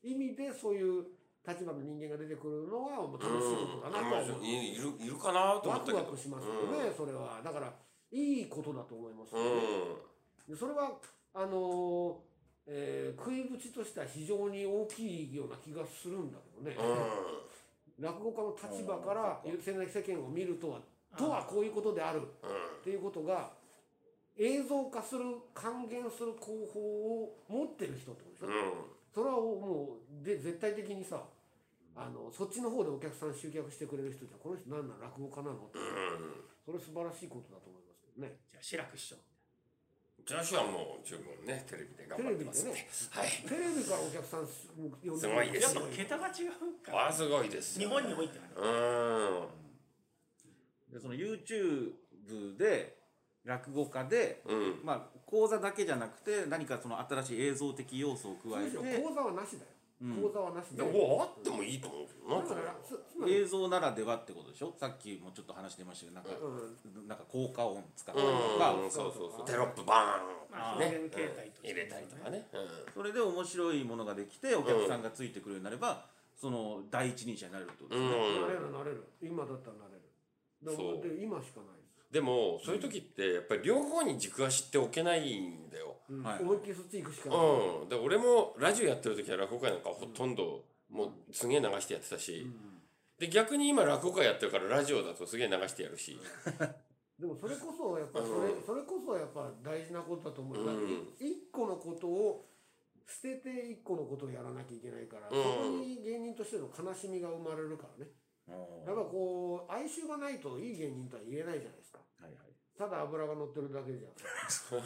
D: 意味でそういう立場の人間が出てくるのは楽しいことだなとう、
B: い。いるいるかなと思
D: ワ
B: ったけど。
D: クワクしますよね、それは。だからいいことだと思いますよね、
B: うん。
D: でそれはあのーえー食いぶちとしては非常に大きいような気がするんだけどね、
B: うん。*laughs*
D: 落語家の立場から世間を見るとはとはこういうことである。っていうことが映像化する還元する方法を持ってる人ってことでしょ、
B: うん。
D: それはもうで絶対的にさあのそっちの方でお客さん集客してくれる人じゃこの人何なの落語家なのって。
B: うん。
D: それ素晴らしいことだと思いますけどね。
C: じゃあ志らく師匠。
B: 女子はもう十分ねテレビで頑張ってますんで。
D: テレビ
B: はい。
D: テレビからお客さんす呼んで
B: すごいです
C: やっぱ桁が違うか。ら
B: あすごいです
C: 日本においてはね。
B: うん
A: でその YouTube で落語家で、
B: うん。
A: まあ、講座だけじゃなくて何かその新しい映像的要素を加えて
D: 講座はなしだよ、
A: うん。
D: 講座はなしで。
B: でもあってもいいと思うけどな
D: だからつつまり
A: 映像ならではってことでしょ？さっきもちょっと話してましたけどなんか、
D: うん
A: なんか効果音使ったり
B: うん
A: とか、
B: うんそうそうそうテロップバーン
C: まあ
B: ね。
C: 表現形態として
B: 入れたりとかね、
A: それで面白いものができてお客さんがついてくるようになれば、その第一人者になれるってことですね、
B: うん。
D: なれるなれる。今だったらなれる
B: そう。
D: で今しかない
B: でもそういう時ってやっぱり両方に軸足っておけないんだよ。
D: うん。
A: はい
D: 思いっきりそっち行くしかない、
B: うん、で俺もラジオやってる時は落語会なんかほとんどもうすげえ流してやってたし、で逆に今落語会やってるからラジオだとすげえ流してやるし、
D: でもそれこそやっぱそれ,、
B: うん。
D: それこそやっぱ大事なことだと思う、
B: うん。
D: 一個のことを捨てて一個のことをやらなきゃいけないから、
B: うん。
D: そこに芸人としての悲しみが生まれるからねやっぱこう哀愁がないといい芸人とは言えないじゃないですか。
A: はいはい。
D: ただ油が乗ってるだけじゃ *laughs*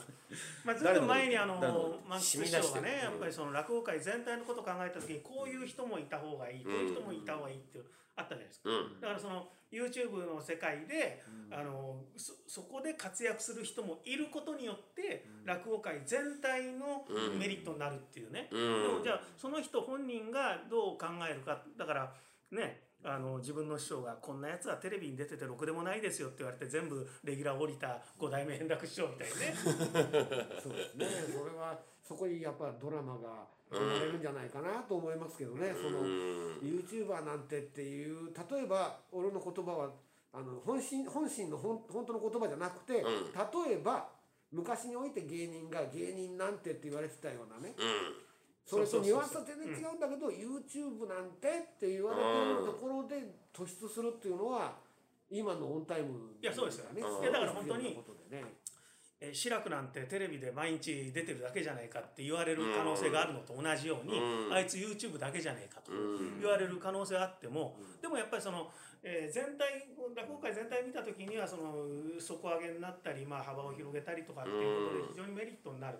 C: まあ、ずっと前にあの満喫師匠がねやっぱりその落語界全体のことを考えた時にこういう人もいた方がいいこういう人もいた方がいいっていうあったじゃないですか。
B: うん、
C: だからその YouTube の世界で、あのそそこで活躍する人もいることによって、落語界全体の
B: うん。
C: メリットになるっていうね、
B: うん。
C: でもじゃあその人本人がどう考えるか。だからねあの自分の師匠が「こんなやつはテレビに出ててろくでもないですよ」って言われて全部レギュラー降りた五代目円楽師匠みたいにね。*laughs*
D: そうですね。それはそこにやっぱドラマが生まれるんじゃないかなと思いますけどね、その
B: うん
D: YouTuber なんてっていう例えば俺の言葉はあの本心本心の本本当の言葉じゃなくて、
B: ん。
D: 例えば昔において芸人が芸人なんてって言われてたようなねそれとニュアンスは全然違うんだけど、YouTube なんてって言われてるところで突出するっていうのは今のオンタイム
C: いやそうですよ
D: ね。
C: だから本当にえー志らくなんてテレビで毎日出てるだけじゃないかって言われる可能性があるのと同じように、
B: うん。
C: あいつ YouTube だけじゃねえかと
B: うん
C: 言われる可能性があっても、でもやっぱりその、えー全体落語界全体見た時にはその底上げになったり、まあ、幅を広げたりとかっていうことで非常にメリットになる。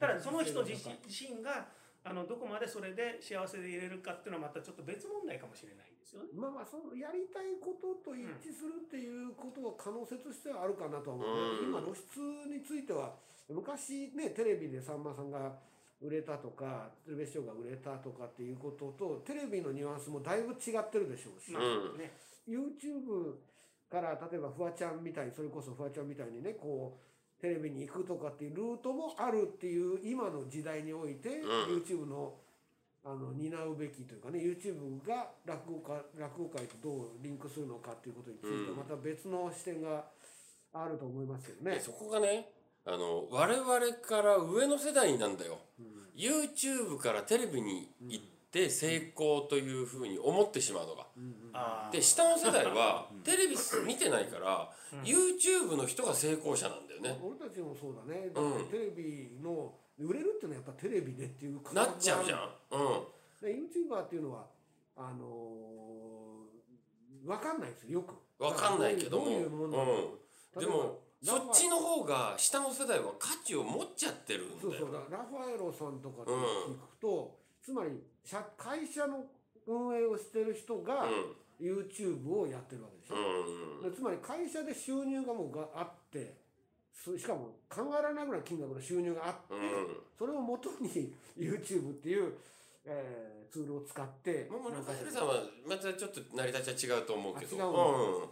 C: ただその人自身があのどこまでそれで幸せでいれるかっていうのはまたちょっと別問題かもしれないですよね。
D: まあまあそのやりたいことと一致するっていうことは可能性としてはあるかなとは思う、
B: うん。
D: 今露出については昔ねテレビでさんまさんが売れたとか鶴瓶師匠が売れたとかっていうこととテレビのニュアンスもだいぶ違ってるでしょうし、
C: まあね。
D: YouTube から例えばフワちゃんみたいにそれこそフワちゃんみたいにねこうテレビに行くとかっていうルートもあるっていう今の時代において、
B: うん。
D: YouTube のあの担うべきというかね YouTube が落語家落語界とどうリンクするのかっていうことについて
B: うん。
D: また別の視点があると思いますけどね。
B: で。そこがねあの我々から上の世代なんだよ、YouTube からテレビに行って成功というふうに思ってしまうのが。で下の世代はテレビ見てないから、YouTube の人が成功者なんだよね。
D: 俺たちもそうだね。だテレビの売れるっていうのはやっぱテレビでっていう感
B: なっちゃうじゃん。うん。
D: で YouTuber っていうのはあのー、わかんないですよよく。
B: わかんないけども。
D: どういうも
B: うん。でもそっちの方が下の世代は価値を持っちゃってるんだよ
D: そうそう。だラファエロさんとかって聞くと、つまり社会社の運営をしてる人が YouTube をやってるわけでしょ、
B: うんうん
D: でつまり会社で収入がもうがあってそしかも考えられないぐらい金額の収入があって、
B: うん。
D: それをもとに YouTube っていう、えーツールを使って
B: もうラ
D: なんか
B: ファエルさんはまたちょっと成り立ちは違うと思うけど。
D: あ違うの、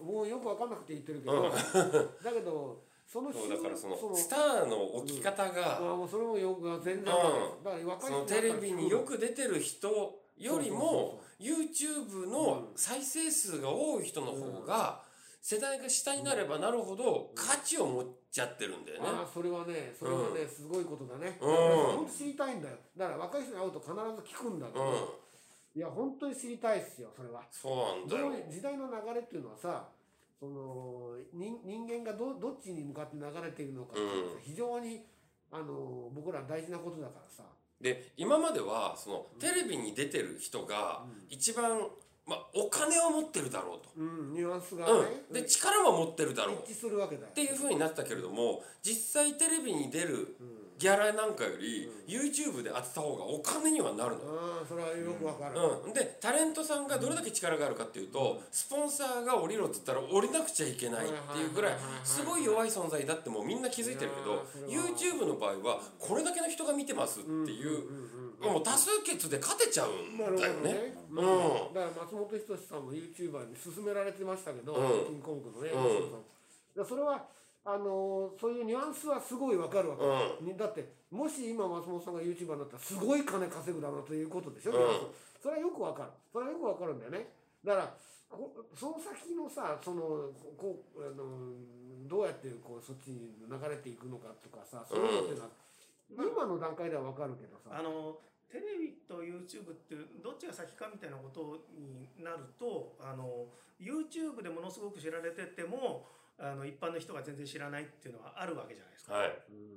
D: もうよく分かんなくて言ってるけど、
B: うん。
D: だけどその
B: そうだからそのスターの置き方
D: あ
B: が
D: もうそれもよく全然だから若い。
B: そのテレビによく出てる人よりも YouTube の再生数が多い人の方が世代が下になればなるほど価値を持っちゃってるんだよね。
D: ああそれはねそれはね、すごいことだね、
B: うん。
D: 本当知りたいんだよ。だから若い人に会うと必ず聞くんだけど、
B: うん、
D: いや本当に知りたいっすよそれは。
B: そうなんだよ。
D: 時代の流れっていうのはさその人人間がどどっちに向かって流れているのかっていう
B: ん。
D: 非常にあの僕ら大事なことだからさ。
B: で今まではそのテレビに出てる人が一番、まあ、お金を持ってるだろうと。
D: うんニュアンスがね、
B: うん、で力も持ってるだろう。っていう風になったけれども実際テレビに出るギャラなんかより YouTube で当てた方がお金にはなるの。
D: ああそれはよくわかる、
B: うん、でタレントさんがどれだけ力があるかっていうとスポンサーが降りろって言ったら降りなくちゃいけないっていうぐらいすごい弱い存在だってもうみんな気づいてるけど YouTube の場合はこれだけの人が見てますっていうもう多数決で勝てちゃうん
D: なるほど
B: だよね。
D: ね。
B: うん。
D: だから松本人志さんも YouTuber に勧められてましたけど、
B: うん。
D: キングコングのね、
B: うん。
D: それはあのーそういうニュアンスはすごいわかるわけ、
B: う
D: にだってもし今松本さんが YouTuber になったらすごい金稼ぐだろうということでしょ、
B: うん。
D: それはよくわかる。それはよくわかるんだよね。だからこその先のさそのこうあのどうやってこうそっちに流れていくのかとかさそういうのっていうのは、今の段階ではわかるけどさ。
C: あのテレビと YouTube ってどっちが先かみたいなことになるとあの YouTube でものすごく知られててもあの一般の人が全然知らないっていうのはあるわけじゃないですか。
B: はい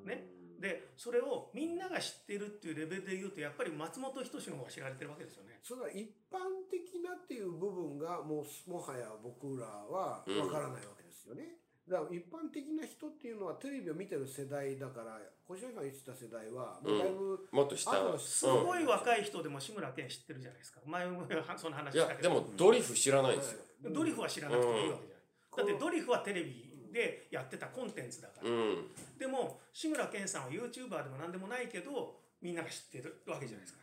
C: ねでそれをみんなが知ってるっていうレベルで言うとやっぱり松本人志の方が知られてるわけですよね。
D: それは一般的なっていう部分がもうもはや僕らはわからないわけですよね。だから一般的な人っていうのはテレビを見てる世代だから星野さんが言ってた世代はもうだいぶ、
B: もっと下
C: すごい若い人でも志村けん知ってるじゃないですか。前もその話
B: いや
C: したけど。
B: でもドリフ知らないんですよ
C: ドリフは知らなくてもいいわけじゃない。だってドリフはテレビでやってたコンテンツだから。
B: うん
C: でも志村けんさんは YouTuber でも何でもないけどみんなが知ってるわけじゃないですか。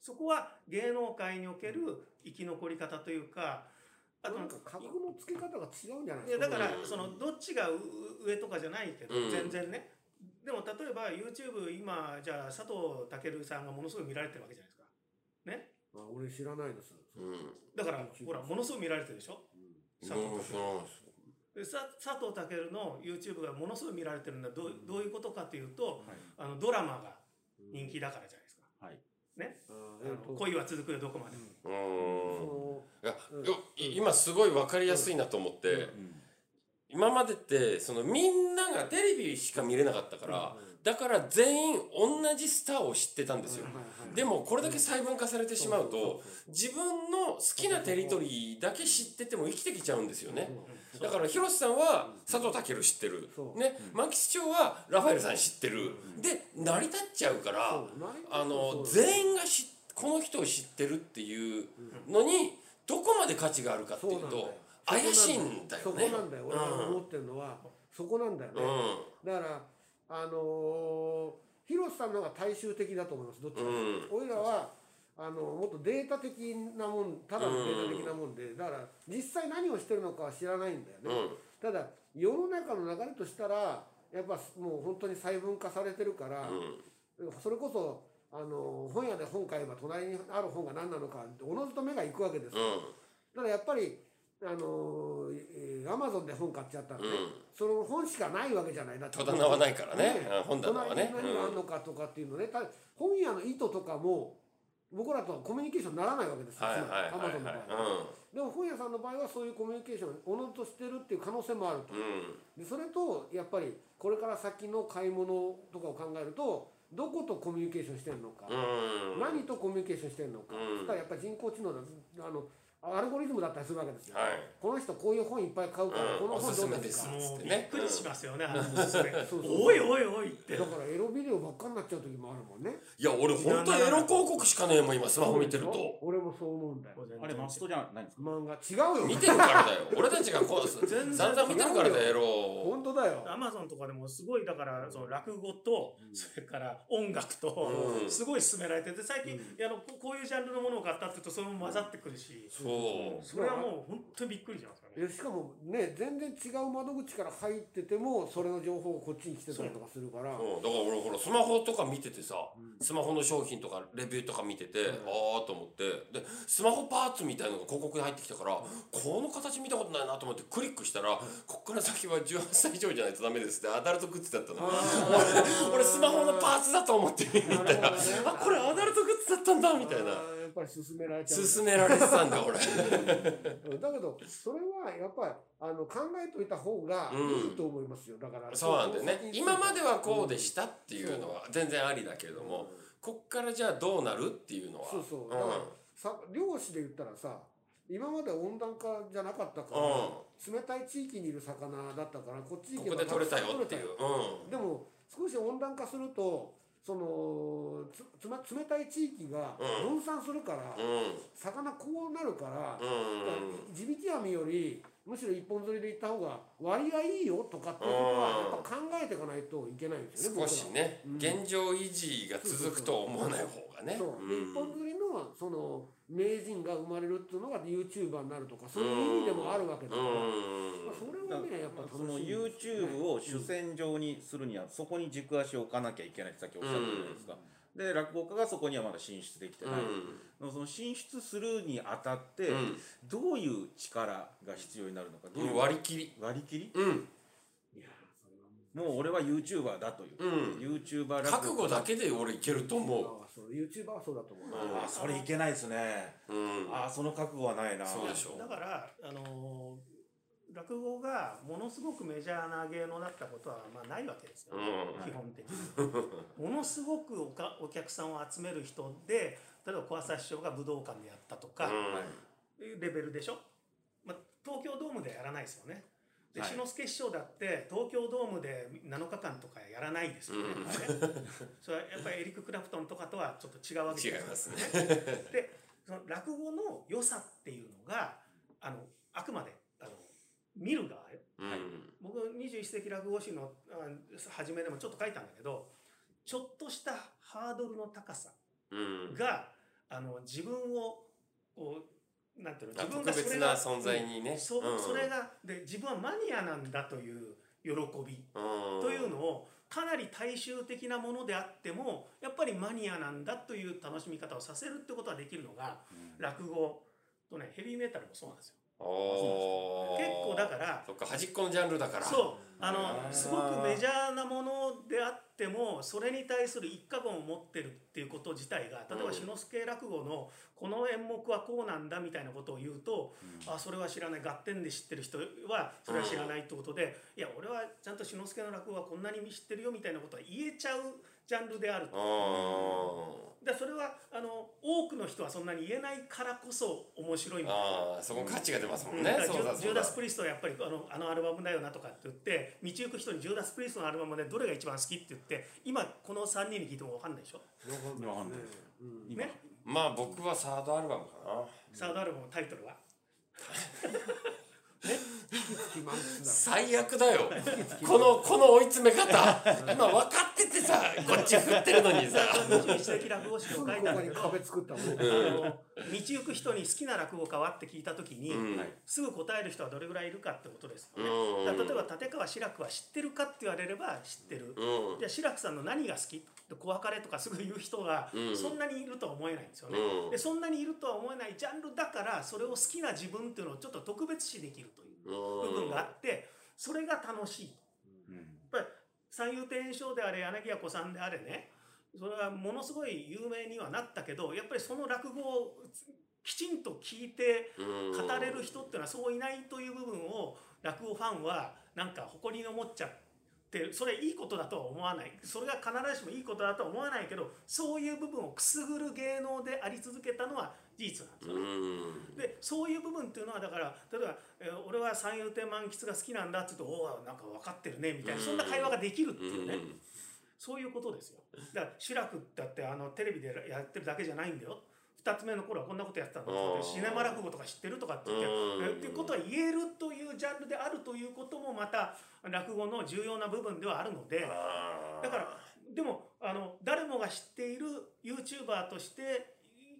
C: そこは芸能界における生き残り方というかあと
D: なんか格の付け方が違うんじゃない
C: いやだから
B: うん
C: そのどっちがう上とかじゃないけど
B: うん
C: 全然ね。でも例えば YouTube 今じゃあ佐藤健さんがものすごい見られてるわけじゃないですか。ね。
D: あ俺知らないです。
B: うん
C: だからほらものすごい見られてるでしょ。佐藤
B: うんそう
C: でさ佐藤健の YouTube がものすごい見られてるのはどうどういうことかというと、
A: はい。
C: あのドラマが人気だからじゃないですか。
A: はい。
C: ね。恋は続くよどこまでも。
D: そ
B: うん。
D: の
B: いやよ今すごい分かりやすいなと思って、今までってそのみんながテレビしか見れなかったから、だから全員同じスターを知ってたんですよ、でもこれだけ細分化されてしまうと自分の好きなテリトリーだけ知ってても生きてきちゃうんですよね。だから広瀬さんは佐藤健知ってる。ね。満吉町はラファエルさん知ってる。で成り立っちゃうからあの全員がしこの人を知ってるっていうのにどこまで価値があるかっていうと怪しいんだよね。
D: そこなんだよ。俺が思ってるのは、そこなんだよね、
B: う
D: だからあのー広瀬さんの方が大衆的だと思いますどっちかというと、俺らはあのもっとデータ的なもんただのデータ的なもんで、だから実際何をしてるのかは知らないんだよね、ただ世の中の流れとしたらやっぱもう本当に細分化されてるから、それこそあの本屋で本買えば隣にある本が何なのかおのずと目が行くわけですよ、だからやっぱりあのアマゾンで本買っちゃったらね、
B: うん。
D: その本しかないわけじゃないだって
B: 戸棚はないからね。うん本棚はね。
D: 何があるのかとかっていうのね、た本屋の意図とかも僕らとはコミュニケーションにならないわけですよ、
B: はいはい
D: アマ
B: はい。
D: ゾンの場合
B: は。
D: は。でも本屋さんの場合はそういうコミュニケーションをおのずとしてるっていう可能性もあると。
B: い。うん。
D: でそれとやっぱりこれから先の買い物とかを考えるとどことコミュニケーションしてるのか、
B: うん。
D: 何とコミュニケーションしてるのか、
B: うん。
D: そしたらやっぱり人工知能だあのアルゴリズムだったりするわけですよ、
B: はい。
D: この人こういう本いっぱい買うから、
B: うん。
D: この本どうで
B: おす
D: か
C: びっくりしますよね、おいおいおいって。
D: だからエロビデオばっかになっちゃう時もあるもんね。
B: いや俺本当エロ広告しかねえもん今スマホ見てると。
D: 俺もそう思うんだよ。
A: あれマストじゃないんですか？
D: 漫画違うよ。
B: 見てるからだよ。俺たちがこう
C: 全然
B: 散々見てるからだよエロ。
D: 本当だよ。
C: アマゾンとかでもすごいだからその落語と、それから音楽と、
B: うん。
C: すごい勧められてて最近、あのここういうジャンルのものを買ったって言うとそれも混ざってくるし、
B: そう
C: それはもう本当にびっくりしますよね。
D: でしかもね全然違う窓口から入っててもそれの情報がこっちに来てたりとかするから。
B: う。んだから俺ほらスマホとか見ててさ、スマホの商品とかレビューとか見てて、ああと思って。でスマホパーツみたいのが広告で入ってきたから、この形見たことないなと思ってクリックしたら、こっから先は18歳以上じゃないとダメですってアダルトグッズだったの。*laughs* 俺俺スマホのパーツだと思って見たら、
D: な
B: あこれアダルトグッズだったんだみたいな
D: っぱり勧められちゃう
B: 勧められてたんだ俺。*laughs*
D: うんだけどそれはやっぱりあの考えといた方がいいと思いますよ。だから
B: そうなんだよね。今まではこうでしたっていうのは全然ありだけれども、こっからじゃあどうなるっていうのは。
D: そうそう。
B: うん
D: だからさ漁師で言ったらさ今まで温暖化じゃなかったから、
B: うん。
D: 冷たい地域にいる魚だったからこっち行
B: こ
D: けば
B: こで取れたよっていう。
D: たくさん取れたよ。でも少し温暖化するとそのつつま冷たい地域が
B: うん。
D: 分散するから、魚こうなるから、
B: うん。
D: 地引き網よりむしろ一本釣りで行った方が割合いいよとかっていうことはやっぱ考えていかないといけないんですよね
B: 少しね、現状維持が続くと思わない方がね。
D: 一本釣りのその名人が生まれるっていうのが YouTuber になるとかそういう意味でもあるわけだから、まあ、それはねやっぱ
A: その
D: 楽しみですね。
A: YouTube を主戦場にするにはそこに軸足を置かなきゃいけないってさっきおっしゃったじゃないですか。で落語家がそこにはまだ進出できてない、その進出するにあたって、
B: うん。
A: どういう力が必要になるのか。どういう
B: 割り切り。
A: 割り切り？
B: うん。
D: いやそれは
A: もう。俺は YouTuber だという、
B: うん。
A: YouTuber 落語
B: 覚悟だけで俺いけると思う
D: そう YouTuber はそうだと思う、
B: うん
A: あそれいけないですね、
B: うん。
A: あその覚悟はないな。
B: そうでしょ。
C: だからあのー落語がものすごくメジャーな芸能だったことはまあないわけですよ、
B: うん。
C: 基本的に。ものすごくおかお客さんを集める人で例えば小朝師匠が武道館でやったとか、いうレベルでしょ、まあ、東京ドームでやらないですよね。で
A: はい。
C: 志の輔師匠だって東京ドームで7日間とかやらないですよね。
B: うん。
C: それはやっぱりエリック・クラプトンとかとはちょっと違うわけ
B: 違い
C: ですよ
B: ますね。
C: でその落語の良さっていうのがあのあくまであの見る側よ。
B: うん。
C: 僕21世紀落語史のあ初めでもちょっと書いたんだけどちょっとしたハードルの高さ
B: うん。
C: があの自分をこうなんていうの
B: あ
C: 自分が
B: 特別な存在にね。
C: そ
B: うん。
C: それがで自分はマニアなんだという喜び。
B: うん。
C: というのをかなり大衆的なものであってもやっぱりマニアなんだという楽しみ方をさせるってことができるのが落語。とねヘビーメタルもそうなんですよ。
B: おー。
C: 結構だから
B: そっか端っこのジャンルだから。
C: そう。あ
B: あ
C: の
B: ー
C: すごくメジャーなものであってもそれに対する一過言を持ってるっていうこと自体が例えば
B: うん。
C: 志の輔落語のこの演目はこうなんだみたいなことを言うと、あそれは知らない。合点で知ってる人はそれは知らないってことで、いや俺はちゃんと志の輔の落語はこんなに知ってるよみたいなことは言えちゃうジャンルであると。
B: あ
C: でそれはあの多くの人はそんなに言えないからこそ面白いみたいな。
B: あーそこ価値が出ますもんね。
C: だからジュ
B: そうだそうだ。
C: ジューダス・プリストはやっぱりあのあのアルバムだよなとかって言って道行く人にジューダス・プリストのアルバムでどれが一番好きって言って今この3人に聞いても分かんないでしょ、
A: わかんない。
C: ね、
B: まあ僕はサードアルバムかな。
C: サードアルバムのタイトルは？
B: 最悪だよ。このこの追い詰め方。今分かっててさこっち振ってるのにさ
C: 21世紀落語史を書い
D: すぐここに
C: たんだけどあ
D: 壁作ったもんね、
C: の道行く人に好きな落語家はって聞いた時に、
B: うん。
A: はい。
C: すぐ答える人はどれぐらいいるかってことですよね。例えば立川志らくは知ってるかって言われれば知ってる。
B: うん。
C: じゃあ志らくさんの何が好きって小別れとかすぐ言う人が
B: うん。
C: そんなにいるとは思えないんですよね。
B: うん。
C: でそんなにいるとは思えないジャンルだからそれを好きな自分っていうのをちょっと特別視できるという部分があってそれが楽しい。
A: うん。
C: やっぱり三遊亭圓生であれ柳家小さんであれねそれはものすごい有名にはなったけどやっぱりその落語をきちんと聞いて
B: うん。
C: 語れる人っていうのはそういないという部分を落語ファンはなんか誇りに思っちゃってそれいいことだとは思わない。それが必ずしもいいことだとは思わないけどそういう部分をくすぐる芸能であり続けたのは事実なんですよね。
B: うん。
C: でそういう部分っていうのはだから例えば、えー俺は三遊亭満喫が好きなんだって言うと「おおなんか分かってるね」みたいなそんな会話ができるっていうね、そういうことですよ。だから志らくだってあのテレビでやってるだけじゃないんだよ。2つ目の頃はこんなことやってたんだ。
B: あー
C: シネマ落語とか知ってるとかって言ってっていうことは言えるというジャンルであるということもまた落語の重要な部分ではあるので。だからでもあの誰もが知っている YouTuber として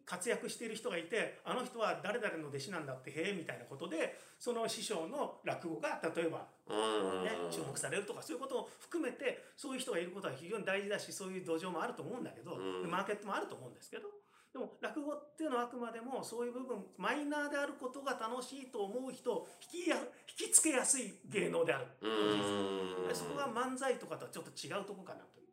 C: 活躍している人がいてあの人は誰々の弟子なんだってへえみたいなことでその師匠の落語が例えば、
B: うん。
C: ね、注目されるとかそういうことを含めてそういう人がいることは非常に大事だしそういう土壌もあると思うんだけど、
B: うん。
C: マーケットもあると思うんですけどでも落語っていうのはあくまでもそういう部分マイナーであることが楽しいと思う人を引きや引きつけやすい芸能である。そこが漫才とかとはちょっと違うとこかなと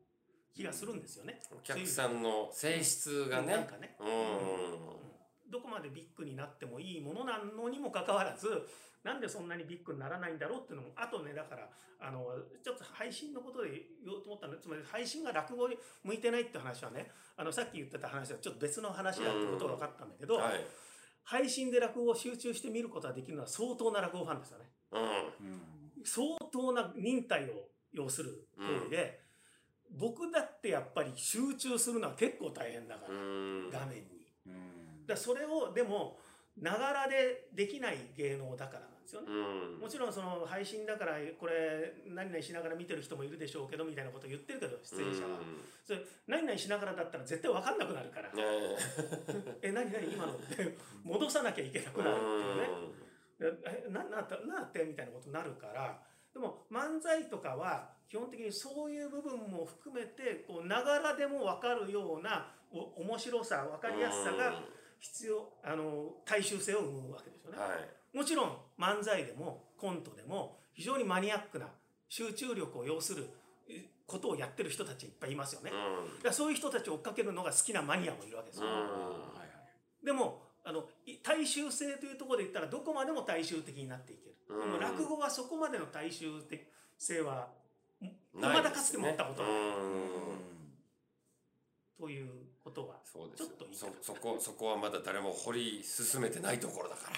C: 気がするんですよね。
B: お客さんの性質がね。
C: なんかね、
B: うん。
C: どこまでビッグになってもいいものなのにもかかわらずなんでそんなにビッグにならないんだろうっていうのもあとねだからあのちょっと配信のことで言おうと思ったの。つまり配信が落語に向いてないって話はねあのさっき言ってた話はちょっと別の話だってことが分かったんだけど、
B: はい。
C: 配信で落語を集中して見ることができるのは相当な落語ファンですよね。
B: うん。
A: うん。
C: 相当な忍耐を要する行為で、僕だってやっぱり集中するのは結構大変だから、
B: うん。
C: 画面に。
A: うん。
C: だそれをでもながらでできない芸能だからなんですよね。
B: うん。
C: もちろんその配信だからこれ何々しながら見てる人もいるでしょうけどみたいなこと言ってるけど出演者は、それ何々しながらだったら絶対分かんなくなるから。
B: うん。*laughs* ね「
C: え何何今の」って戻さなきゃいけなくなるっていうね「えななったなって?」みたいなことになるからでも漫才とかは基本的にそういう部分も含めてこうながらでも分かるようなお面白さ分かりやすさが必要あの大衆性を生むわけですよね。
B: はい
C: もちろん漫才でもコントでも非常にマニアックな集中力を要するえことをやってる人たちいっぱいいますよね。だからそういう人たちを追っかけるのが好きなマニアもいるわけですよ。
B: うん
A: はいはい
C: でもあのい大衆性というところで言ったらどこまでも大衆的になっていける。で
B: うん。
C: も落語はそこまでの大衆的性はまだかつて持ったことが。ない
B: うん。
C: ということはちょっと
B: そそこそこはまだ誰も掘り進めてないところだから。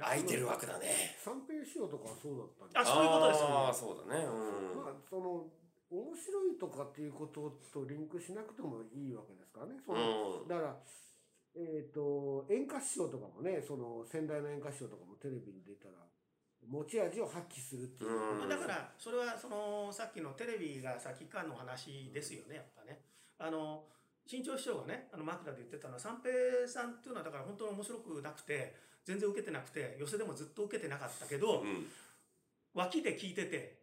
B: 空いてる枠だね。
D: 三平師匠とかはそうだったんで
C: あそういうことですよね。
B: ああそうだね。うん。
D: まあその面白いとかっていうこととリンクしなくてもいいわけですからね。その
B: うん。
D: だから、えっ、と、演歌師匠とかもね、その先代の演歌師匠とかもテレビに出たら、持ち味を発揮するっていう。
B: うん
C: だからそれはそのさっきのテレビが先かの話ですよねやっぱね。あの新潮師匠がねあの枕で言ってたのは三平さんっていうのはだから本当に面白くなくて全然受けてなくて寄せでもずっと受けてなかったけど、
B: うん
C: 脇で聞いてて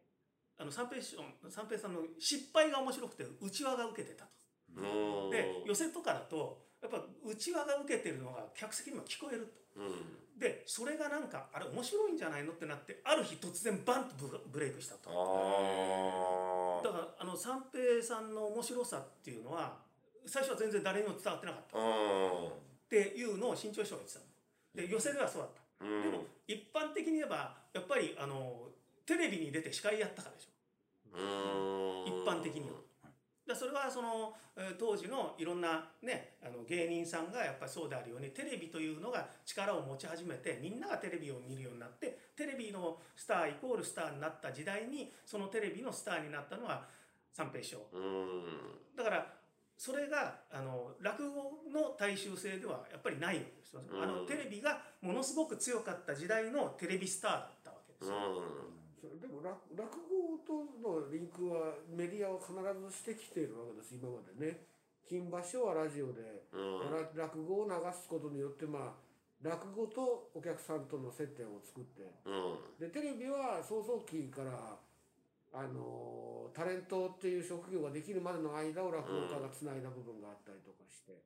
C: あの三平師匠三平さんの失敗が面白くて内輪が受けてたと。
B: うん
C: で寄せとかだとやっぱ内輪が受けてるのが客席にも聞こえると。
B: うん。
C: でそれがなんかあれ面白いんじゃないのってなってある日突然バンとブブレイクしたと。
B: あ
C: だからあの三平さんの面白さっていうのは最初は全然誰にも伝わってなかった。っ
B: あ
C: ていうのを新潮師匠が言ってた。ので寄せではそうだった、
B: うん。
C: でも一般的に言えばやっぱりあのテレビに出て司会やったからでしょ。
B: うん。
C: 一般的にはだそれはその、えー当時のいろんなねあの芸人さんがやっぱりそうであるようにテレビというのが力を持ち始めてみんながテレビを見るようになってテレビのスターイコールスターになった時代にそのテレビのスターになったのは三平師匠。
B: うん。
C: だからそれがあの落語の大衆性ではやっぱりないわけですよ、あの
B: うん。
C: テレビがものすごく強かった時代のテレビスターだったわけですよ、
D: でも落落語とのリンクはメディアは必ずしてきているわけです今までね。金馬師匠はラジオで、
B: うん。
D: ら落語を流すことによってまあ落語とお客さんとの接点を作って。
B: うん。
D: でテレビは創造期からあのタレントっていう職業ができるまでの間を落語家がつないだ部分があったりとかして。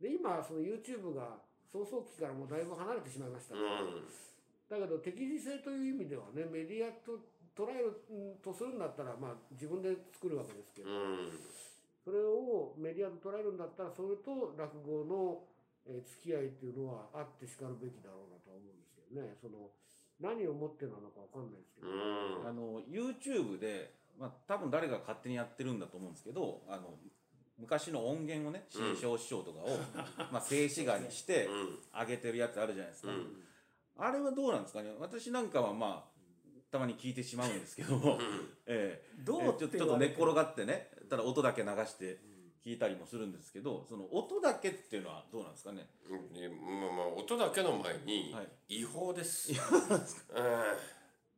D: で今その YouTube が創造期からもうだいぶ離れてしまいましたから、
B: うん
D: だけど適時性という意味ではねメディアと捉えるうんとするんだったらまあ自分で作るわけですけど、
B: うん。
D: それをメディアと捉えるんだったらそれと落語の、えー付き合いっていうのはあってしかるべきだろうなとは思うんですけどね。その何をもってなのかわかんないですけど、
B: うん。
A: あの YouTube で、まあ、多分誰が勝手にやってるんだと思うんですけどあの昔の音源をね新章師匠とかを、まあ、静止画にして
B: うん。
A: 上げてるやつあるじゃないですか、
B: うん
A: あれはどうなんですか？ね私なんかはまあたまに聞いてしまうんですけども、*laughs* ええ。
C: どう
A: ええちょ
C: って
A: ちょっと寝転がってねただ音だけ流して聞いたりもするんですけどその音だけっていうのはどうなんですかね？
B: うん。ねまあまあ音だけの前に
A: はい。
B: 違法です。*laughs*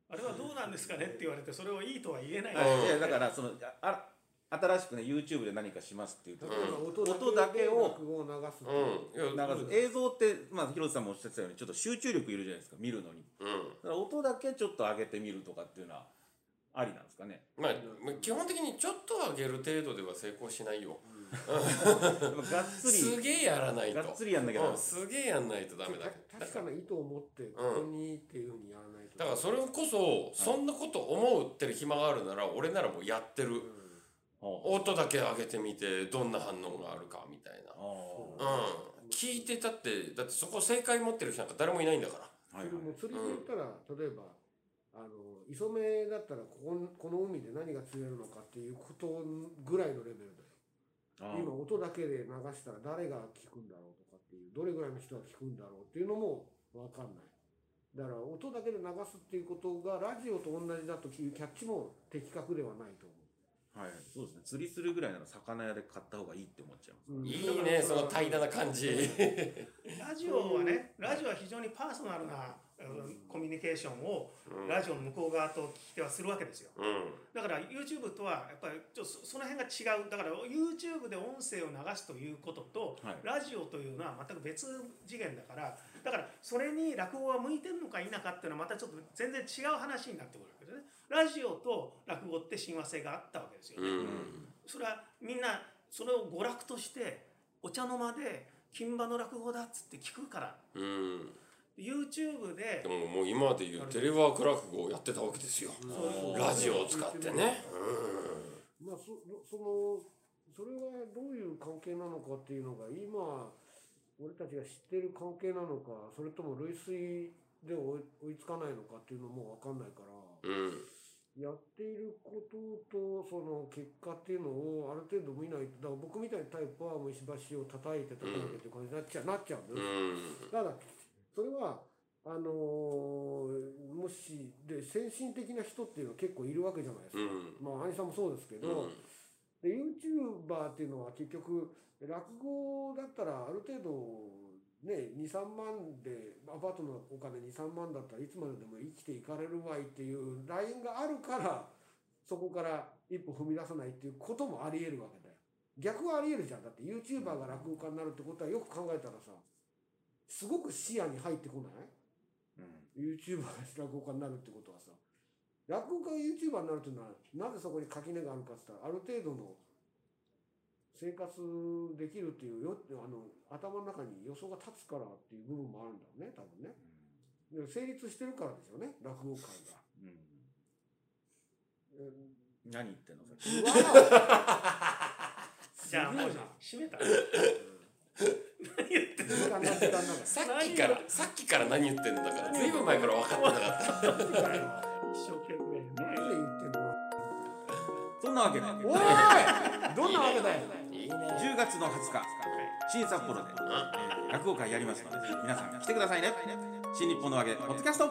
C: あれはどうなんですかねって言われてそれをいいとは言えない、
B: うん
A: いやだからそのああ新しくね YouTube で何かしますっていう時
D: 例えば
A: に、
D: 音
A: 音だ
D: だけ
A: を
D: 流す
A: 映像って、まあ、広瀬さんもおっしゃってたようにちょっと集中力いるじゃないですか見るのに。
B: うん。
A: だから音だけちょっと上げてみるとかっていうのはありなんですかね。
B: まあ基本的にちょっと上げる程度では成功しないよ。*laughs*
A: でもがっつり
B: すげえやらないと。
A: がっつりやんなきゃダメ。
B: うん。すげえやんないとダメだ。
D: た確かな意図を持ってここにっていうふうにやらないと、
B: だからそれこそそんなこと思うってる暇があるなら俺ならもうやってる。
A: ほ
B: 音だけ上げてみてどんな反応があるかみたいな。
A: う
B: ん。聞いてたってだってそこ正解持ってる人なんか誰もいないんだから。
A: うはいはい。
D: それも釣りで言ったら、例えばあの磯目だったらこここの海で何が釣れるのかっていうことぐらいのレベルだよ。
A: あ
D: 今音だけで流したら誰が聞くんだろうとかっていうどれぐらいの人が聞くんだろうっていうのも分かんない。だから音だけで流すっていうことがラジオと同じだというキャッチも的確ではないと
A: はい、そうですね。釣りするぐらいなら魚屋で買った方がいいって思っちゃいます。
D: うん。
B: いいねその怠惰な感じ。*laughs*
C: ラジオはねラジオは非常にパーソナルな、うん。コミュニケーションをラジオの向こう側と聞き手はするわけですよ。
B: うん。
C: だから YouTube とはやっぱりちょっとそその辺が違う。だから YouTube で音声を流すということと、
A: はい。
C: ラジオというのは全く別次元だからだからそれに落語が向いてるのか否かっていうのはまたちょっと全然違う話になってくるわけですね。ラジオと落語って親和性があったわけですよね、
B: うん。
C: それはみんなそれを娯楽としてお茶の間で金馬の落語だっつって聞くから。
B: うん、
C: YouTube で
B: でももう今でいうテレワーク落語をやってたわけですよ。ラジオを使ってね。
D: まあそそのそれがどういう関係なのかっていうのが今俺たちが知っている関係なのかそれとも類推で追いつかないのかっていうのも分かんないから
B: うん。
D: やっていることとその結果っていうのをある程度見ないとだから僕みたいなタイプはもう石橋を叩いて叩いてって感じになっちゃう,、なっちゃうんだ
B: う
D: よ、
B: ん。
D: ただそれはあのーもしで先進的な人っていうのは結構いるわけじゃないですか、
B: うん。
D: まあ兄さんもそうですけど、で YouTuber っていうのは結局落語だったらある程度ね23万でアパートのお金23万だったらいつまででも生きていかれるわいっていうラインがあるからそこから一歩踏み出さないっていうこともあり得るわけだよ。逆はあり得るじゃん。だって YouTuber が落語家になるってことはよく考えたらさすごく視野に入ってこない？
A: うん。
D: YouTuber が落語家になるってことはさ落語家が YouTuber になるっていうのはなぜそこに垣根があるかって言ったらある程度の生活できるっていうよあの頭の中に予想が立つからっていう部分もあるんだろうね多分ねで成立してるからですよね落語界が。
A: うん。
D: え
A: 何言ってんのそれ。*laughs* *laughs*
C: じゃあもう閉めた何言ってんの
B: さっきからさっきから何言ってんのだからずいぶん前から分かってなかった
C: 一生懸命
D: 何で
C: ね
D: 言ってんの
A: そんなわけで、
D: おいどんなわけだよ
A: 10月の20日、新札幌で、え落語会やりますので、皆さん来てくださいね。新日本のわけ、ポッドキャスト